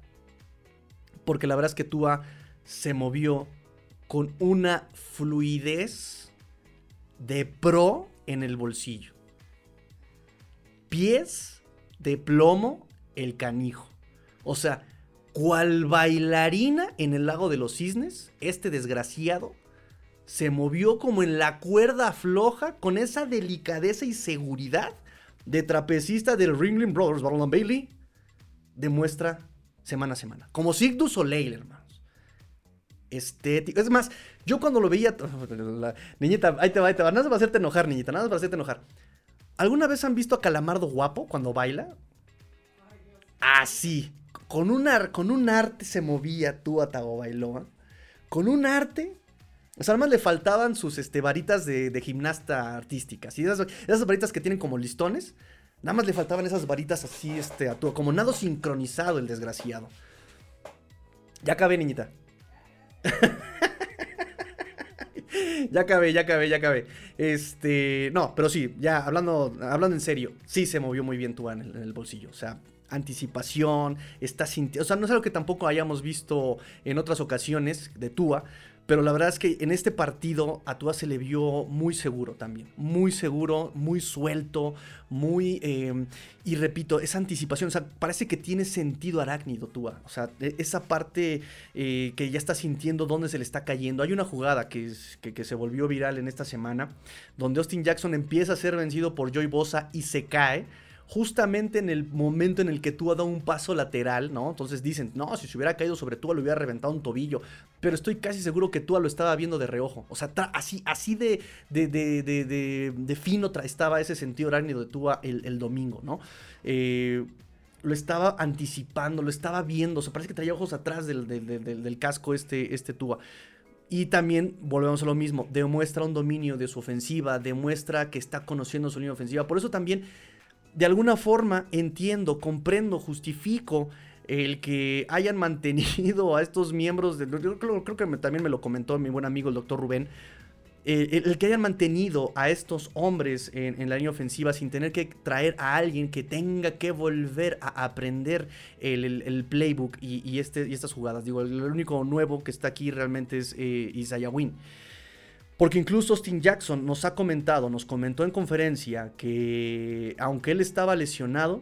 Porque la verdad es que Tua se movió con una fluidez de pro en el bolsillo. Pies de plomo el canijo. O sea, cual bailarina en el lago de los cisnes, este desgraciado se movió como en la cuerda floja con esa delicadeza y seguridad de trapecista del Ringling Brothers, Barlow Bailey, demuestra semana a semana. Como Sigdu Soleil, hermanos. Estético. Es más, yo cuando lo veía. niñita, ahí te va, ahí te va. Nada más para hacerte enojar, niñita. Nada más para hacerte enojar. ¿Alguna vez han visto a Calamardo guapo cuando baila? Así. Con un, con un arte se movía tú a Tago Bailoa. Con un arte o sea, además le faltaban sus este, varitas de, gimnasta artísticas. Y esas, varitas que tienen como listones. Nada más le faltaban esas varitas así, este, a como nado sincronizado el desgraciado. Ya acabé, niñita. ya acabé, ya acabé, ya acabé. Este, no, pero sí, ya hablando, hablando en serio, sí se movió muy bien Tua en el, en el bolsillo. O sea, anticipación, está sintiendo, o sea, no es algo que tampoco hayamos visto en otras ocasiones de Tua, pero la verdad es que en este partido a Tua se le vio muy seguro también. Muy seguro, muy suelto, muy... Em, y repito, esa anticipación, o sea, parece que tiene sentido arácnido Tua. O sea, e, esa parte eh, que ya está sintiendo dónde se le está cayendo. Hay una jugada que, que, se volvió viral en esta semana, donde Austin Jackson empieza a ser vencido por Joy Bosa y se cae justamente en el momento en el que Tua da un paso lateral, ¿no? Entonces dicen, no, si se hubiera caído sobre Tua le hubiera reventado un tobillo. Pero estoy casi seguro que Tua lo estaba viendo de reojo. O sea, así, así de, de, de, de, fino estaba ese sentido arácnido de Tua el, domingo, ¿no? Eh, lo estaba anticipando, lo estaba viendo. O sea, parece que traía ojos atrás del, del, casco este, este Tua. Y también volvemos a lo mismo, demuestra un dominio de su ofensiva, demuestra que está conociendo su línea ofensiva. Por eso también de alguna forma entiendo, comprendo, justifico el que hayan mantenido a estos miembros, de, creo, que también me lo comentó mi buen amigo el doctor Rubén, eh, el, que hayan mantenido a estos hombres en, la línea ofensiva sin tener que traer a alguien que tenga que volver a aprender el, playbook y, este, y estas jugadas. Digo, el, único nuevo que está aquí realmente es eh, Isaiah Wynn. Porque incluso Austin Jackson nos ha comentado, nos comentó en conferencia que aunque él estaba lesionado,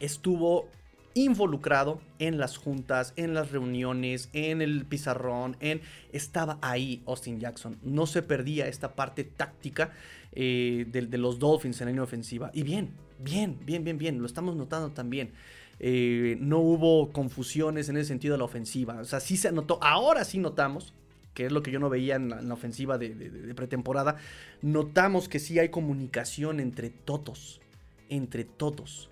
estuvo involucrado en las juntas, en las reuniones, en el pizarrón, en estaba ahí Austin Jackson. No se perdía esta parte táctica eh, de, los Dolphins en la línea ofensiva. Y bien, bien, bien, bien, bien. Lo estamos notando también. Eh, no hubo confusiones en ese sentido de la ofensiva. O sea, sí se notó. Ahora sí notamos que es lo que yo no veía en la, ofensiva de, pretemporada, notamos que sí hay comunicación entre todos, entre todos.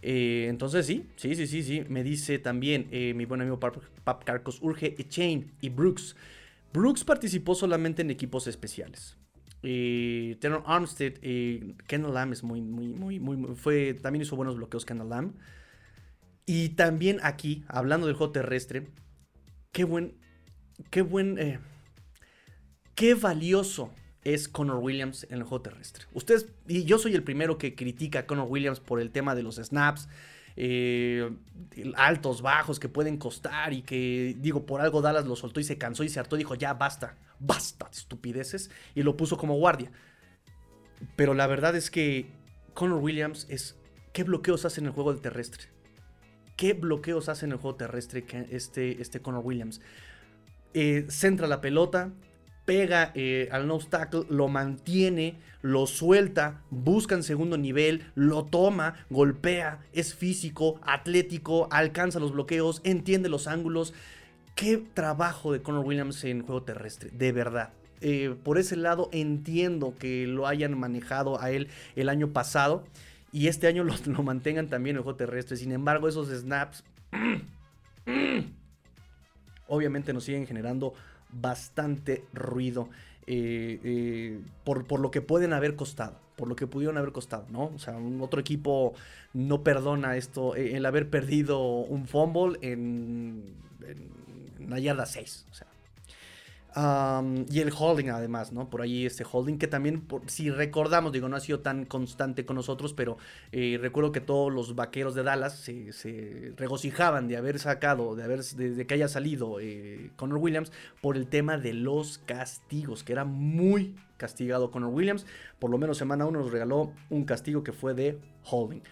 Eh, entonces sí, sí, sí, sí, sí, me dice también eh, mi buen amigo Pap, Carcos, urge Chain y Brooks. Brooks participó solamente en equipos especiales. Eh, Armstead, eh, Kendall Lamb es muy, muy, muy, muy, fue, también hizo buenos bloqueos Kendall Lamb. Y también aquí, hablando del juego terrestre, qué buen, qué buen, eh, qué valioso es Connor Williams en el juego terrestre. Ustedes, y yo soy el primero que critica a Connor Williams por el tema de los snaps, eh, altos, bajos que pueden costar y que, digo, por algo Dallas lo soltó y se cansó y se hartó, dijo, ya basta, basta de estupideces, y lo puso como guardia. Pero la verdad es que Connor Williams es, ¿qué bloqueos hace en el juego terrestre? ¿Qué bloqueos hace en el juego terrestre este, este Connor Williams? Eh, centra la pelota, pega eh, al nose tackle, lo mantiene, lo suelta, busca en segundo nivel, lo toma, golpea, es físico, atlético, alcanza los bloqueos, entiende los ángulos. Qué trabajo de Conor Williams en juego terrestre, de verdad. Eh, por ese lado entiendo que lo hayan manejado a él el año pasado y este año lo, lo mantengan también en juego terrestre. Sin embargo, esos snaps... obviamente nos siguen generando bastante ruido. Eh, eh, por, lo que pueden haber costado, por lo que pudieron haber costado, ¿no? O sea, un otro equipo no perdona esto, eh, el haber perdido un fumble en, en, una yarda 6, o sea. Y el holding además, ¿no? Por ahí este holding que también, si recordamos, digo, no ha sido tan constante con nosotros, pero eh, recuerdo que todos los vaqueros de Dallas se, regocijaban de haber sacado, de, haber, de, que haya salido eh, Connor Williams por el tema de los castigos, que era muy castigado Connor Williams. Por lo menos semana 1 nos regaló un castigo que fue de holding.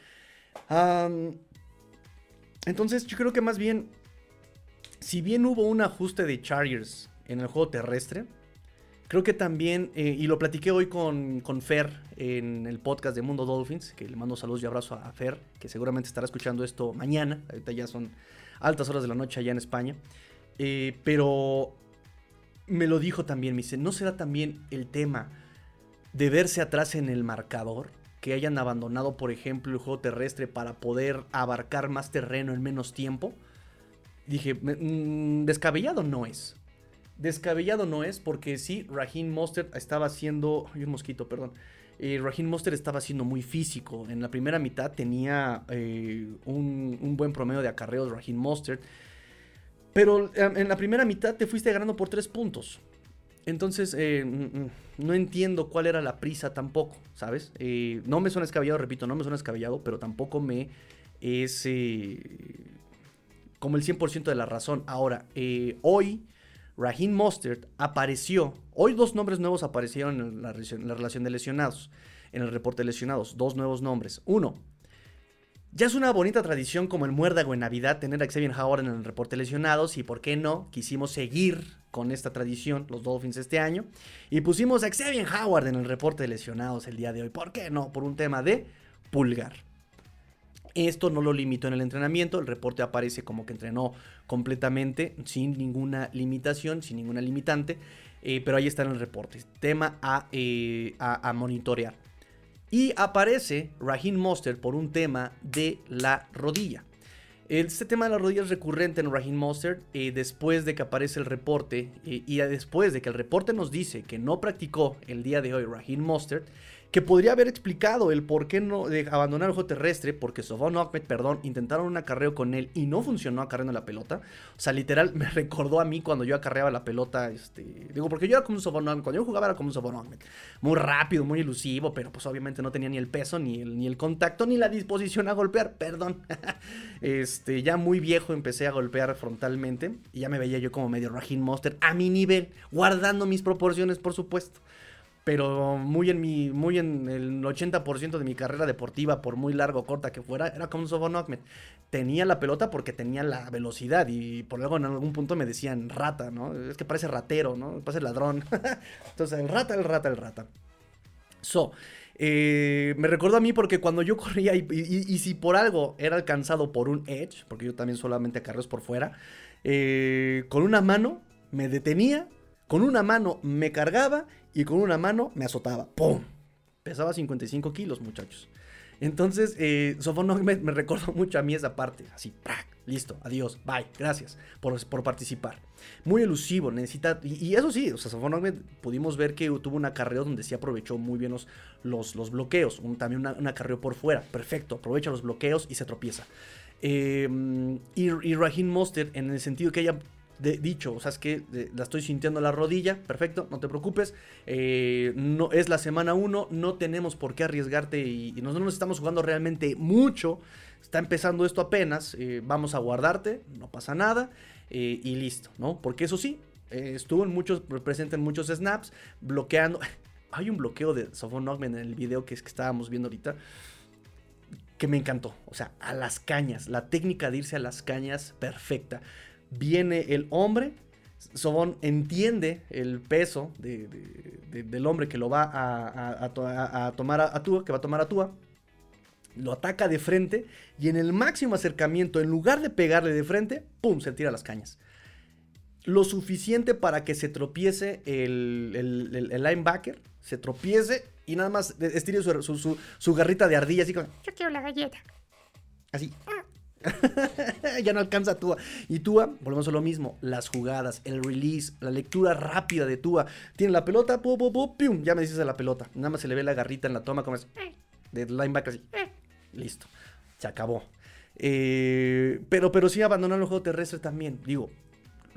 entonces yo creo que más bien, si bien hubo un ajuste de Chargers en el juego terrestre. Creo que también, eh, y lo platiqué hoy con, con, Fer en el podcast de Mundo Dolphins, que le mando saludos y abrazo a Fer, que seguramente estará escuchando esto mañana. Ahorita ya son altas horas de la noche allá en España. Eh, pero me lo dijo también, me dice, ¿no será también el tema de verse atrás en el marcador? Que hayan abandonado, por ejemplo, el juego terrestre para poder abarcar más terreno en menos tiempo. Dije, mm, descabellado no es. Descabellado no es, porque sí, Raheem Mostert estaba haciendo. Ay, un mosquito, perdón. Eh, Raheem Mostert estaba siendo muy físico. En la primera mitad tenía eh, un, buen promedio de acarreos Raheem Mostert. Pero em, en la primera mitad te fuiste ganando por tres puntos. Entonces, eh, no entiendo cuál era la prisa tampoco, ¿sabes? Eh, no me suena escabellado, repito, no me suena escabellado, pero tampoco me es como el 100% de la razón. Ahora, hoy Raheem Mostert apareció. Hoy dos nombres nuevos aparecieron en la, relación de lesionados, en el reporte de lesionados. Dos nuevos nombres. Uno, ya es una bonita tradición como el muérdago en Navidad tener a Xavier Howard en el reporte lesionados y por qué no, quisimos seguir con esta tradición los Dolphins este año y pusimos a Xavier Howard en el reporte de lesionados el día de hoy. ¿Por qué no? Por un tema de pulgar. Esto no lo limitó en el entrenamiento, el reporte aparece como que entrenó completamente sin ninguna limitación, sin ninguna limitante, eh, pero ahí está en el reporte, tema eh, a, a, monitorear. Y aparece Raheem Monster por un tema de la rodilla. Este tema de la rodilla es recurrente en Raheem Monster eh, después de que aparece el reporte y después de que el reporte nos dice que no practicó el día de hoy Raheem Monster que podría haber explicado el por qué no de abandonar el juego terrestre, porque Sofón Ahmed, perdón, intentaron un acarreo con él y no funcionó acarreando la pelota. O sea, literal, me recordó a mí cuando yo acarreaba la pelota, este, digo, porque yo era como un Sofón cuando yo jugaba era como un Sofón muy rápido, muy elusivo, pero pues obviamente no tenía ni el peso, ni el, ni el contacto, ni la disposición a golpear, perdón. este, ya muy viejo empecé a golpear frontalmente y ya me veía yo como medio Rajin Monster a mi nivel, guardando mis proporciones, por supuesto pero muy en mi muy en el 80% de mi carrera deportiva, por muy largo o corta que fuera, era como un Sofon Ahmed. Tenía la pelota porque tenía la velocidad y por luego en algún punto me decían rata, ¿no? Es que parece ratero, ¿no? Parece ladrón. Entonces, el rata, el rata, el rata. So, eh, me recuerdo a mí porque cuando yo corría y, si por algo era alcanzado por un edge, porque yo también solamente acarreos por fuera, eh, con una mano me detenía, con una mano me cargaba y con una mano me azotaba. ¡Pum! Pesaba 55 kilos, muchachos. Entonces, eh, me, recordó mucho a mí esa parte. Así, listo, adiós, bye, gracias por, por participar. Muy elusivo, necesita. Y, eso sí, o sea, pudimos ver que tuvo un acarreo donde sí aprovechó muy bien los, los, bloqueos. también un acarreo por fuera, perfecto, aprovecha los bloqueos y se tropieza. Eh, y, y Raheem en el sentido que ella dicho, o sea, es que la estoy sintiendo la rodilla, perfecto, no te preocupes, eh, no, es la semana 1, no tenemos por qué arriesgarte y, nosotros nos estamos jugando realmente mucho, está empezando esto apenas, eh, vamos a guardarte, no pasa nada eh, y listo, ¿no? Porque eso sí, estuvo en muchos, presente en muchos snaps, bloqueando, hay un bloqueo de Sofon Ogmen en el video que, que estábamos viendo ahorita que me encantó. O sea, a las cañas. La técnica de irse a las cañas, perfecta viene el hombre, Sobón entiende el peso del hombre que lo va a, tomar a, Tua, que va a tomar a Tua, lo ataca de frente y en el máximo acercamiento, en lugar de pegarle de frente, ¡pum! se tira las cañas. Lo suficiente para que se tropiece el, linebacker, se tropiece y nada más estire su, garrita de ardilla así como... Yo quiero la galleta. Así. Ah. ya no alcanza Tua. Y Tua, volvemos a lo mismo, las jugadas, el release, la lectura rápida de Tua. Tiene la pelota, pu, ya me dices a la pelota. Nada más se le ve la garrita en la toma como es de linebacker así. Listo, se acabó. Eh, pero, pero sí abandonar el juego terrestre también. Digo,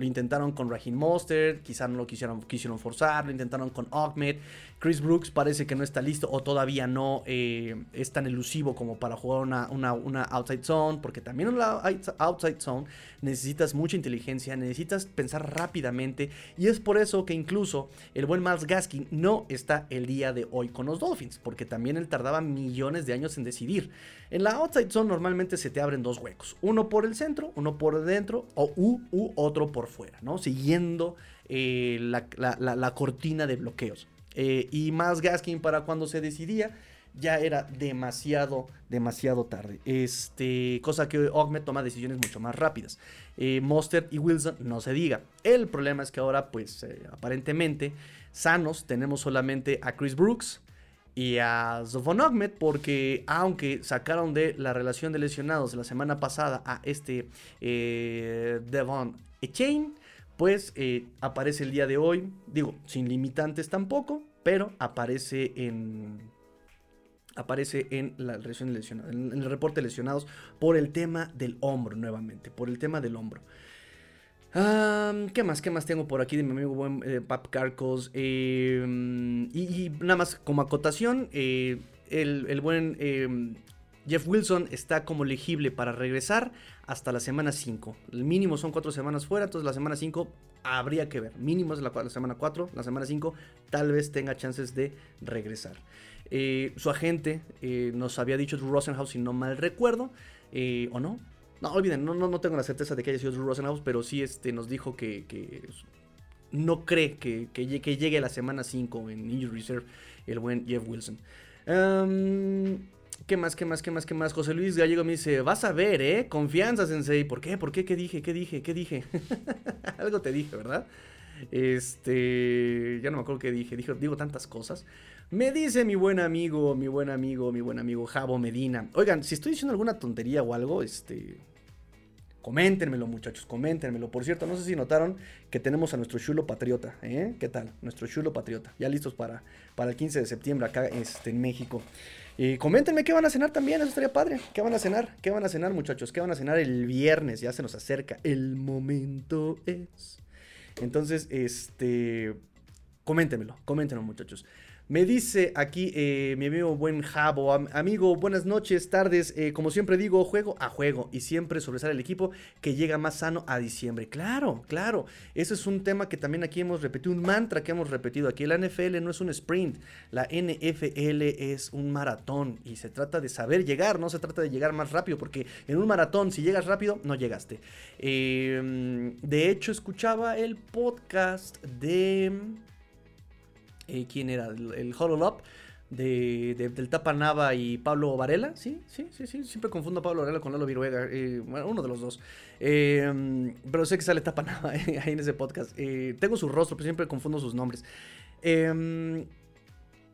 Lo intentaron con Raheem Mostert, quizá no lo quisieron, quisieron forzar, lo intentaron con Ahmed. Chris Brooks parece que no está listo o todavía no eh, es tan elusivo como para jugar una, una, outside zone, porque también en la outside zone necesitas mucha inteligencia, necesitas pensar rápidamente y es por eso que incluso el buen Miles Gaskin no está el día de hoy con los Dolphins, porque también él tardaba millones de años en decidir. En la outside zone normalmente se te abren dos huecos, uno por el centro, uno por dentro o u, otro por fuera, ¿no? Siguiendo eh, la cortina de bloqueos. Eh, y más Gaskin para cuando se decidía ya era demasiado, demasiado tarde. Este, cosa que Ogmet toma decisiones mucho más rápidas. Eh, Monster y Wilson no se diga. El problema es que ahora, pues, eh, aparentemente, sanos tenemos solamente a Chris Brooks y a Zofon Ogmet, porque aunque sacaron de la relación de lesionados la semana pasada a este Devon Echain, pues eh, aparece el día de hoy, digo, sin limitantes tampoco, pero aparece en aparece en la lesión en el reporte de lesionados por el tema del hombro nuevamente, por el tema del hombro. ¿Qué más? ¿Qué más tengo por aquí de mi amigo buen eh, Pap Carcos? Em, y, nada más como acotación, eh, el, el, buen em, Jeff Wilson está como elegible para regresar hasta la semana 5. El mínimo son 4 semanas fuera, entonces la semana 5 habría que ver. Mínimo es la, semana 4, la semana 5 tal vez tenga chances de regresar. Eh, su agente eh, nos había dicho Drew Rosenhaus, si no mal recuerdo, eh, o no. No, olviden, no, no, tengo la certeza de que haya sido Drew Rosenhaus, pero sí este, nos dijo que, no cree que, llegue la semana 5 en Injury Reserve el buen Jeff Wilson. Um, ¿Qué más, qué más, qué más, qué más? José Luis Gallego me dice, vas a ver, ¿eh? Confianza, Sensei. ¿Por qué? ¿Por qué? ¿Qué dije? ¿Qué dije? ¿Qué dije? Algo te dije, ¿verdad? Este, ya no me acuerdo qué dije, digo tantas cosas. Me dice mi buen amigo, mi buen amigo, mi buen amigo Javo Medina. Oigan, si estoy diciendo alguna tontería o algo, este, Coméntenmelo, muchachos, coméntenmelo. Por cierto, no sé si notaron que tenemos a nuestro chulo patriota, ¿eh? ¿Qué tal? Nuestro chulo patriota. Ya listos para, para el 15 de septiembre acá este, en México. Y coméntenme qué van a cenar también, eso estaría padre. ¿Qué van a cenar? ¿Qué van a cenar, muchachos? ¿Qué van a cenar el viernes? Ya se nos acerca. El momento es. Entonces, este. Coméntenmelo, coméntenlo, muchachos. Me dice aquí eh, mi amigo buen Jabo, amigo, buenas noches, tardes. Eh, como siempre digo, juego a juego y siempre sobresale el equipo que llega más sano a diciembre. Claro, claro. Ese es un tema que también aquí hemos repetido, un mantra que hemos repetido aquí. La NFL no es un sprint, la NFL es un maratón y se trata de saber llegar, no se trata de llegar más rápido, porque en un maratón, si llegas rápido, no llegaste. Em, de hecho, escuchaba el podcast de eh, ¿quién era? El, el Up de, del Tapa Nava y Pablo Varela. Sí, sí, sí, sí. Siempre confundo a Pablo Varela con Lalo Viruega. Eh, bueno, uno de los dos. Eh, pero sé que sale Tapa Nava ahí en ese podcast. tengo su rostro, pero siempre confundo sus nombres.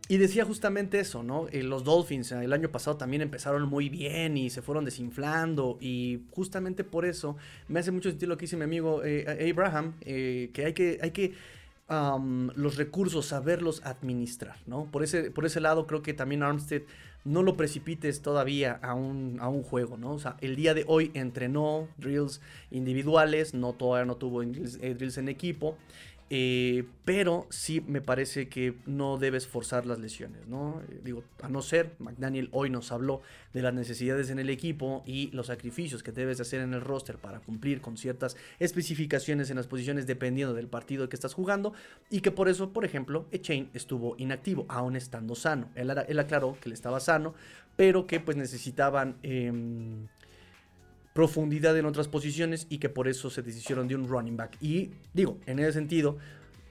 y decía justamente eso, ¿no? los Dolphins el año pasado también empezaron muy bien y se fueron desinflando. Y justamente por eso me hace mucho sentido lo que dice mi amigo Abraham, que hay que, hay que los recursos, saberlos administrar, ¿no? Por ese, por ese lado creo que también Armstead no lo precipites todavía a un, a un juego, ¿no? O sea, el día de hoy entrenó drills individuales, no todavía no tuvo drills eh, en equipo. Eh, pero sí me parece que no debes forzar las lesiones, ¿no? Eh, digo, a no ser, McDaniel hoy nos habló de las necesidades en el equipo y los sacrificios que debes hacer en el roster para cumplir con ciertas especificaciones en las posiciones dependiendo del partido que estás jugando y que por eso, por ejemplo, Echain estuvo inactivo, aún estando sano. Él, aclaró que él estaba sano, pero que pues necesitaban... Em, profundidad en otras posiciones y que por eso se deshicieron de un running back. Y digo, en ese sentido,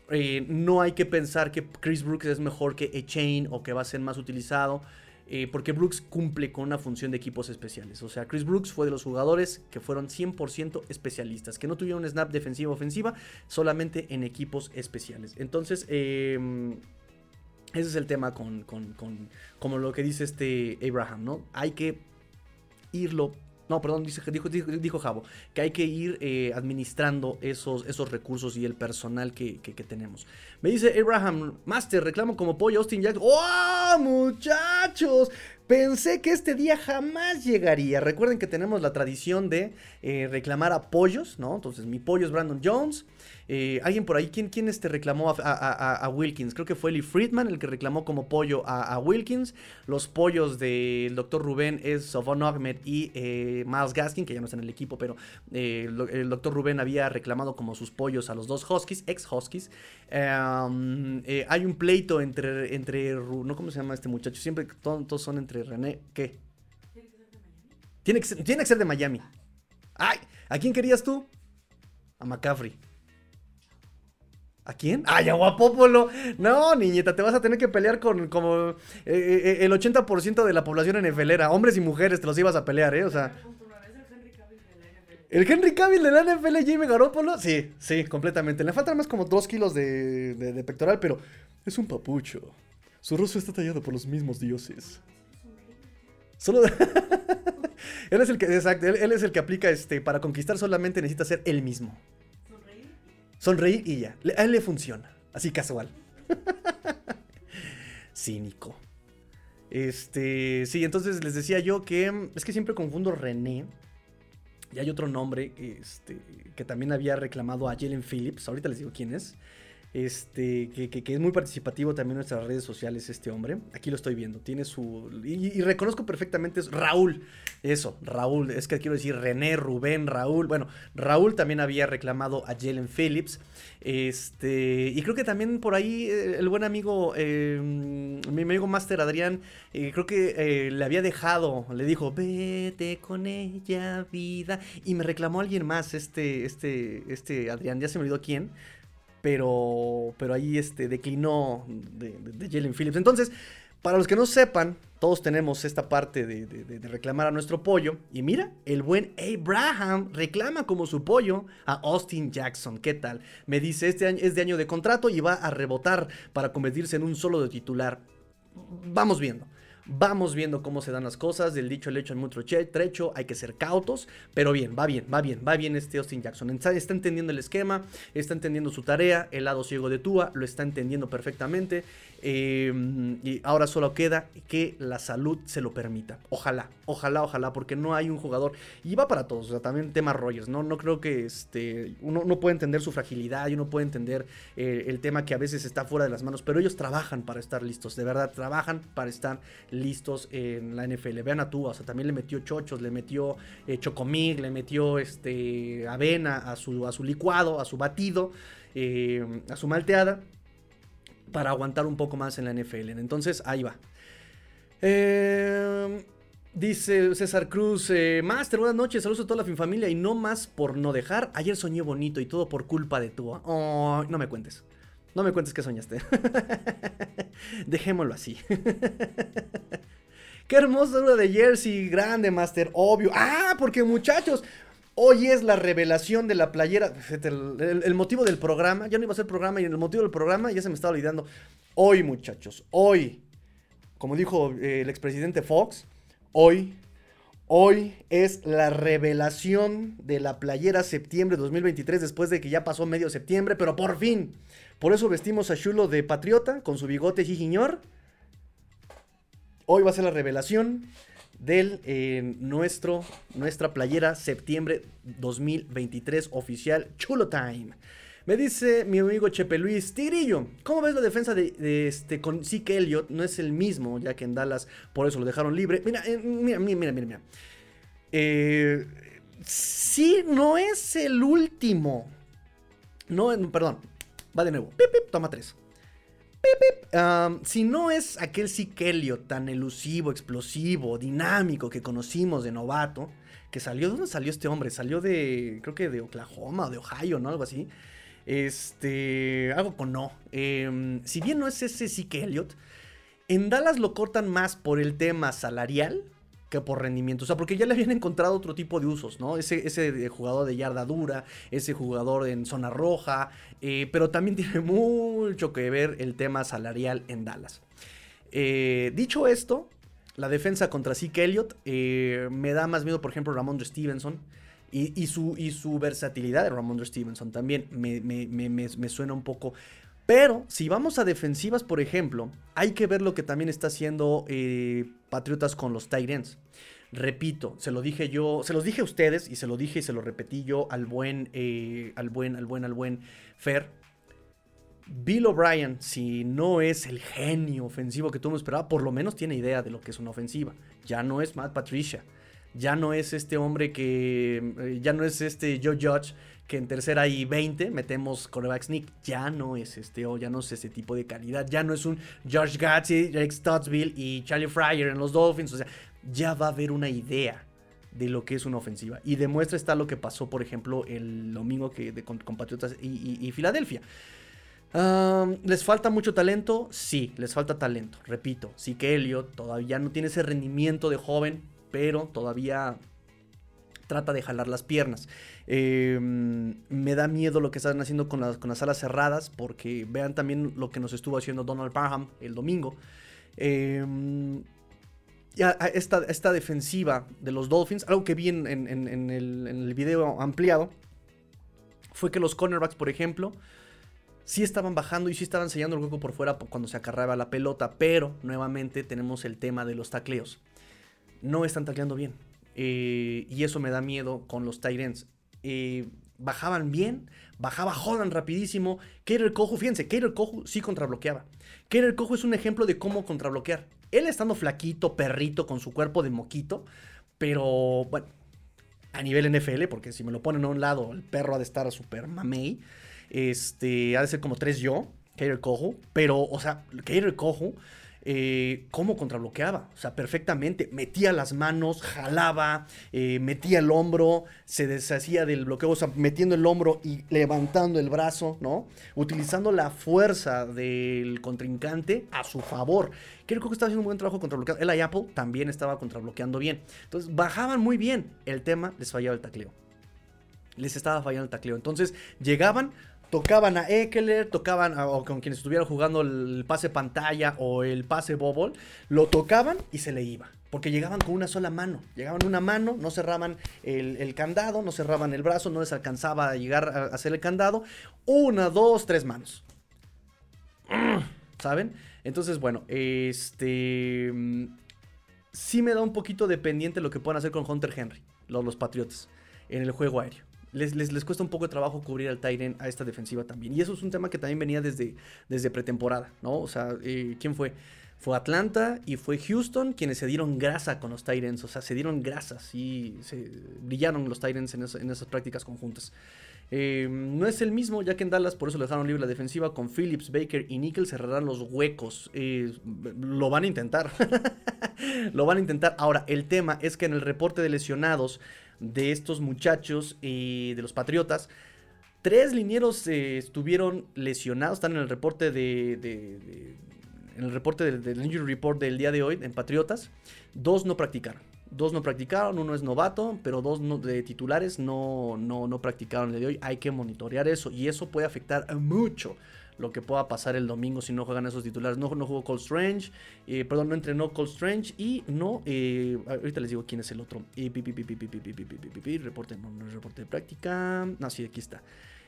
eh, no hay que pensar que Chris Brooks es mejor que Echain o que va a ser más utilizado. Eh, porque Brooks cumple con una función de equipos especiales. O sea, Chris Brooks fue de los jugadores que fueron 100% especialistas, que no tuvieron un snap defensiva-ofensiva, solamente en equipos especiales. Entonces, em, ese es el tema con, con, con, como lo que dice este Abraham, ¿no? Hay que irlo no, perdón, dijo, dijo, dijo Javo, que hay que ir eh, administrando esos, esos recursos y el personal que, tenemos. Me dice Abraham, Master, reclamo como pollo Austin Jackson. ¡Oh, muchachos! Pensé que este día jamás llegaría. Recuerden que tenemos la tradición de eh, reclamar apoyos, ¿no? Entonces, mi pollo es Brandon Jones. Eh, alguien por ahí, ¿quién, quién este reclamó a, Wilkins? Creo que fue Lee Friedman el que reclamó como pollo a, Wilkins. Los pollos del doctor Rubén es Sofon Ahmed y eh, Miles Gaskin, que ya no está en el equipo, pero eh, el doctor Rubén había reclamado como sus pollos a los dos Huskies, ex Huskies. Em, hay un pleito entre, entre, ¿no? ¿Cómo se llama este muchacho? Siempre todos, son entre René, ¿qué? Tiene que, ser, tiene que ser de Miami. ¡Ay! ¿A quién querías tú? A McCaffrey. ¿A quién? ¡Ay, a Guapopolo! No, niñeta, te vas a tener que pelear con como eh, eh, el 80% de la población NFLera. Hombres y mujeres te los ibas a pelear, ¿eh? O sea. ¿El Henry Cavill de la NFL, Jimmy Garoppolo? Sí, sí, completamente. Le faltan más como 2 kilos de, pectoral, pero es un papucho. Su rostro está tallado por los mismos dioses. Solo. él es el que, exacto, él, es el que aplica este. Para conquistar solamente necesita ser él mismo. Sonreír y ya. A él le funciona. Así casual. Cínico. Este, sí, entonces les decía yo que es que siempre confundo René. Y hay otro nombre este, que también había reclamado a Jalen Phillips. Ahorita les digo quién es. Este, que, es muy participativo también en nuestras redes sociales este hombre. Aquí lo estoy viendo. Tiene su... Y, reconozco perfectamente es Raúl. Eso, Raúl. Es que quiero decir René, Rubén, Raúl. Bueno, Raúl también había reclamado a Jalen Phillips. Este, y creo que también por ahí eh, el buen amigo, eh, mi amigo Master Adrián, eh, creo que le había dejado, le dijo, vete con ella, vida. Y me reclamó alguien más, este, este, este Adrián, ya se me olvidó quién pero, pero ahí este, declinó de, Jalen Phillips. Entonces, para los que no sepan, todos tenemos esta parte de, reclamar a nuestro pollo. Y mira, el buen Abraham reclama como su pollo a Austin Jackson. ¿Qué tal? Me dice, este año es de año de contrato y va a rebotar para convertirse en un solo de titular. Vamos viendo. Vamos viendo cómo se dan las cosas. Del dicho al hecho en mucho trecho. Hay que ser cautos. Pero bien, va bien, va bien, va bien este Austin Jackson. Está, entendiendo el esquema. Está entendiendo su tarea. El lado ciego de Tua lo está entendiendo perfectamente. Em, y ahora solo queda que la salud se lo permita. Ojalá, ojalá, ojalá. Porque no hay un jugador. Y va para todos. O sea, también tema Rogers. No, no creo que este, uno no puede entender su fragilidad. Y uno puede entender eh, el tema que a veces está fuera de las manos. Pero ellos trabajan para estar listos. De verdad, trabajan para estar listos en la NFL. Vean a tú, o sea, también le metió chochos, le metió eh, chocomig, le metió este, avena a su, a su licuado, a su batido, eh, a su malteada, para aguantar un poco más en la NFL. Entonces, ahí va. Eh, dice César Cruz, Master, buenas noches, saludos a toda la familia y no más por no dejar. Ayer soñé bonito y todo por culpa de tú. Oh, no me cuentes. No me cuentes que soñaste. Dejémoslo así. Qué hermosa de jersey, grande, Master, obvio. Ah, porque muchachos, hoy es la revelación de la playera. El, motivo del programa, ya no iba a ser programa y el motivo del programa ya se me estaba olvidando. Hoy, muchachos, hoy, como dijo eh, el expresidente Fox, hoy, hoy es la revelación de la playera septiembre 2023 después de que ya pasó medio septiembre, pero por fin. Por eso vestimos a Chulo de patriota con su bigote jijiñor. Hoy va a ser la revelación de eh, nuestro, nuestra playera septiembre 2023 oficial Chulo Time. Me dice mi amigo Chepe Luis, Tigrillo, ¿cómo ves la defensa de, este con Zeke Elliott? No es el mismo, ya que en Dallas por eso lo dejaron libre. Mira, eh, mira, mira, mira, mira. Eh, sí, no es el último. No, perdón, Va de nuevo. Toma tres. si no es aquel Sikelio tan elusivo, explosivo, dinámico que conocimos de novato, que salió, ¿de dónde salió este hombre? Salió de, creo que de Oklahoma o de Ohio, ¿no? Algo así. Este, algo con no. Em, si bien no es ese Sikelio, en Dallas lo cortan más por el tema salarial que por rendimiento. O sea, porque ya le habían encontrado otro tipo de usos, ¿no? Ese, jugador de yarda dura, ese jugador en zona roja, eh, pero también tiene mucho que ver el tema salarial en Dallas. Eh, dicho esto, la defensa contra Zeke Elliott eh, me da más miedo, por ejemplo, Ramondre Stevenson. Y, su, y su versatilidad de Ramondre Stevenson también me suena un poco Pero si vamos a defensivas, por ejemplo, hay que ver lo que también está haciendo eh, Patriotas con los Titans. Repito, se lo dije yo, se los dije a ustedes y se lo dije y se lo repetí yo al buen, eh, al buen, al buen, al buen Fer. Bill O'Brien, si no es el genio ofensivo que tú me esperaba, por lo menos tiene idea de lo que es una ofensiva. Ya no es Matt Patricia. Ya no es este hombre que. Eh, ya no es este Joe Judge que en tercera y 20 metemos coreback sneak. Ya no es este, o ya no es ese tipo de calidad. Ya no es un George Gatsby, Jake Stottsville y Charlie Fryer en los Dolphins. O sea, ya va a haber una idea de lo que es una ofensiva. Y demuestra está lo que pasó, por ejemplo, el domingo que, de, con, Patriotas y, Filadelfia. ¿Les falta mucho talento? Sí, les falta talento. Repito, sí que Elliot todavía no tiene ese rendimiento de joven, pero todavía trata de jalar las piernas. Em, me da miedo lo que están haciendo con las, con las alas cerradas, porque vean también lo que nos estuvo haciendo Donald Parham el domingo. Eh, esta, esta, defensiva de los Dolphins, algo que vi en, el, en, el, video ampliado, fue que los cornerbacks, por ejemplo, sí estaban bajando y sí estaban sellando el hueco por fuera cuando se acarraba la pelota, pero nuevamente tenemos el tema de los tacleos. No están tacleando bien. Eh, y eso me da miedo con los Tyrants. Eh, bajaban bien, bajaba Holland rapidísimo. Kater Cojo, fíjense, Kater Cojo sí contrabloqueaba. Kater Cojo es un ejemplo de cómo contrabloquear. Él estando flaquito, perrito, con su cuerpo de moquito, pero bueno, a nivel NFL, porque si me lo ponen a un lado, el perro ha de estar super mamey. Este, ha de ser como tres yo, Kater Cojo, pero, o sea, Kater Cojo eh, cómo contrabloqueaba. O sea, perfectamente. Metía las manos, jalaba, eh, metía el hombro, se deshacía del bloqueo, o sea, metiendo el hombro y levantando el brazo, ¿no? Utilizando la fuerza del contrincante a su favor. Creo que estaba haciendo un buen trabajo contrabloqueando. El Apple también estaba contrabloqueando bien. Entonces, bajaban muy bien. El tema les fallaba el tacleo. Les estaba fallando el tacleo. Entonces, llegaban, tocaban a Eckler, tocaban o con quienes estuvieran jugando el pase pantalla o el pase bobble, lo tocaban y se le iba. Porque llegaban con una sola mano. Llegaban una mano, no cerraban el, candado, no cerraban el brazo, no les alcanzaba a llegar a hacer el candado. Una, dos, tres manos. ¿Saben? Entonces, bueno, este. Sí me da un poquito dependiente lo que puedan hacer con Hunter Henry, los, los Patriotas, en el juego aéreo les, cuesta un poco de trabajo cubrir al Tyren a esta defensiva también. Y eso es un tema que también venía desde, desde pretemporada, ¿no? O sea, eh, ¿quién fue? Fue Atlanta y fue Houston quienes se dieron grasa con los Tyrants, o sea, se dieron grasas y se brillaron los Tyrants en, esas prácticas conjuntas. Eh, no es el mismo, ya que en Dallas por eso le dejaron libre la defensiva. Con Phillips, Baker y Nickel cerrarán los huecos. Eh, lo van a intentar. lo van a intentar. Ahora, el tema es que en el reporte de lesionados de estos muchachos y de los Patriotas. Tres linieros eh, estuvieron lesionados, están en el reporte de, en el reporte del, injury report del día de hoy en Patriotas. Dos no practicaron. Dos no practicaron, uno es novato, pero dos de titulares no, no, no practicaron el día de hoy. Hay que monitorear eso y eso puede afectar mucho lo que pueda pasar el domingo si no juegan esos titulares. No, no jugó Cold Strange, eh, perdón, no entrenó Cold Strange y no, eh, ahorita les digo quién es el otro. reporte, no, es reporte de práctica. No, sí, aquí está.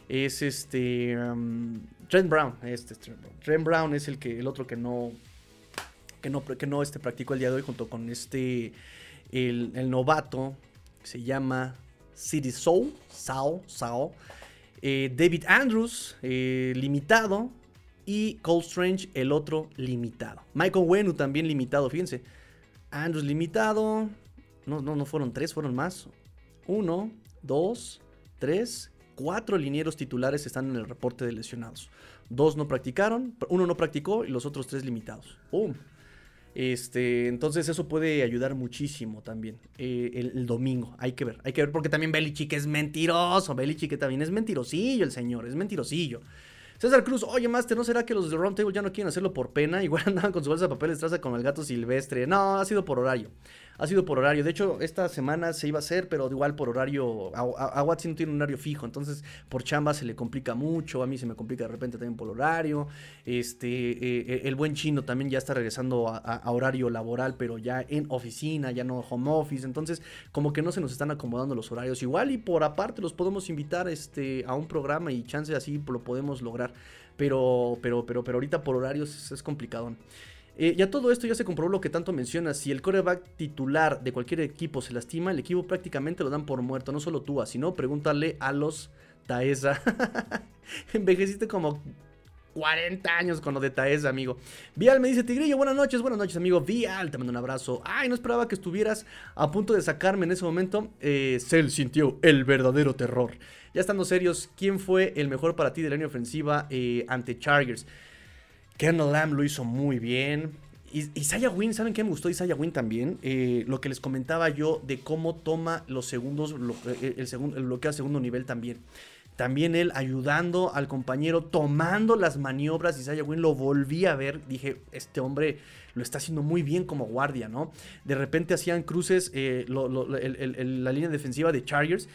Es este Trent Brown, este es Trent Brown. Trent Brown es el que el otro que no que no que no este practicó el día de hoy junto con este el, novato se llama City Soul, Sao, Sao. Eh, David Andrews, eh, limitado. Y Cole Strange, el otro limitado. Michael Wenu también limitado, fíjense. Andrews limitado. No, no, no fueron tres, fueron más. Uno, dos, tres, cuatro linieros titulares están en el reporte de lesionados. Dos no practicaron, uno no practicó y los otros tres limitados. ¡Pum! Este, entonces eso puede ayudar muchísimo también eh, el, domingo. Hay que ver, hay que ver porque también Belichick es mentiroso. Belichick también es mentirosillo el señor, es mentirosillo. César Cruz, oye, Master, ¿no será que los de Round ya no quieren hacerlo por pena? Igual andaban con su bolsa de papel traza con el gato silvestre. No, ha sido por horario ha sido por horario. De hecho, esta semana se iba a hacer, pero igual por horario. A, Watson no tiene un horario fijo, entonces por chamba se le complica mucho. A mí se me complica de repente también por horario. Este, eh, eh, el buen chino también ya está regresando a, horario laboral, pero ya en oficina, ya no home office. Entonces, como que no se nos están acomodando los horarios. Igual y por aparte los podemos invitar este, a un programa y chance así lo podemos lograr. pero, pero, pero, pero ahorita por horarios es, complicado. Eh, ya todo esto ya se comprobó lo que tanto mencionas. Si el coreback titular de cualquier equipo se lastima, el equipo prácticamente lo dan por muerto. No solo tú, sino pregúntale a los Taesa. Envejeciste como 40 años con lo de Taesa, amigo. Vial me dice, Tigrillo, buenas noches, buenas noches, amigo. Vial, te mando un abrazo. Ay, no esperaba que estuvieras a punto de sacarme en ese momento. Eh, Cell sintió el verdadero terror. Ya estando serios, ¿quién fue el mejor para ti de la línea ofensiva eh, ante Chargers? Kernel Lamb lo hizo muy bien. Isaiah Wynn, ¿saben qué me gustó Isaiah Wynn también? Eh, lo que les comentaba yo de cómo toma los segundos, eh, el, segundo, el bloqueo segundo nivel también. También él ayudando al compañero, tomando las maniobras. Isaiah Wynn lo volví a ver. Dije, este hombre lo está haciendo muy bien como guardia, ¿no? De repente hacían cruces eh, la línea defensiva de Chargers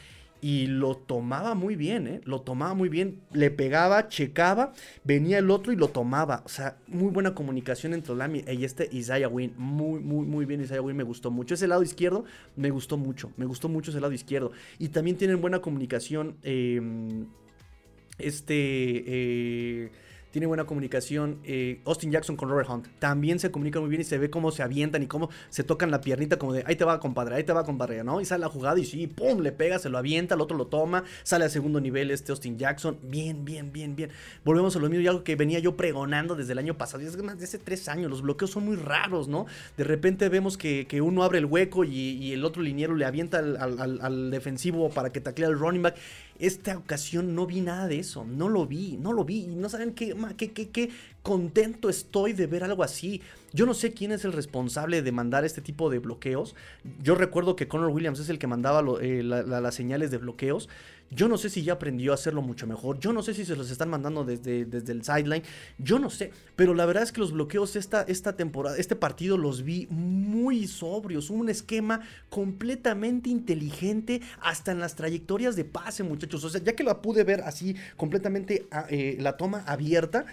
y lo tomaba muy bien, ¿eh? Lo tomaba muy bien, le pegaba, checaba, venía el otro y lo tomaba. O sea, muy buena comunicación entre Lamy y este Isaiah Wynn. Muy, muy, muy bien Isaiah Wynn, me gustó mucho. Ese lado izquierdo me gustó mucho, me gustó mucho ese lado izquierdo. Y también tienen buena comunicación, em, este... Eh, tiene buena comunicación. Eh, Austin Jackson con Robert Hunt también se comunica muy bien y se ve cómo se avientan y cómo se tocan la piernita como de ahí te va compadre, ahí te va compadre, ¿no? Y sale la jugada y sí, pum, le pega, se lo avienta, el otro lo toma, sale al segundo nivel este Austin Jackson. Bien, bien, bien, bien. Volvemos a lo mismo y algo que venía yo pregonando desde el año pasado, es más hace tres años, los bloqueos son muy raros, ¿no? De repente vemos que, uno abre el hueco y, el otro liniero le avienta al, al defensivo para que taclea al running back esta ocasión no vi nada de eso, no lo vi, no lo vi. Y no saben qué, qué, qué, qué contento estoy de ver algo así. Yo no sé quién es el responsable de mandar este tipo de bloqueos. Yo recuerdo que Connor Williams es el que mandaba eh, las señales de bloqueos. Yo no sé si ya aprendió a hacerlo mucho mejor. Yo no sé si se los están mandando desde, desde el sideline. Yo no sé. Pero la verdad es que los bloqueos esta, esta temporada, este partido los vi muy sobrios. Un esquema completamente inteligente hasta en las trayectorias de pase, muchachos. O sea, ya que la pude ver así completamente ah, eh, la toma abierta,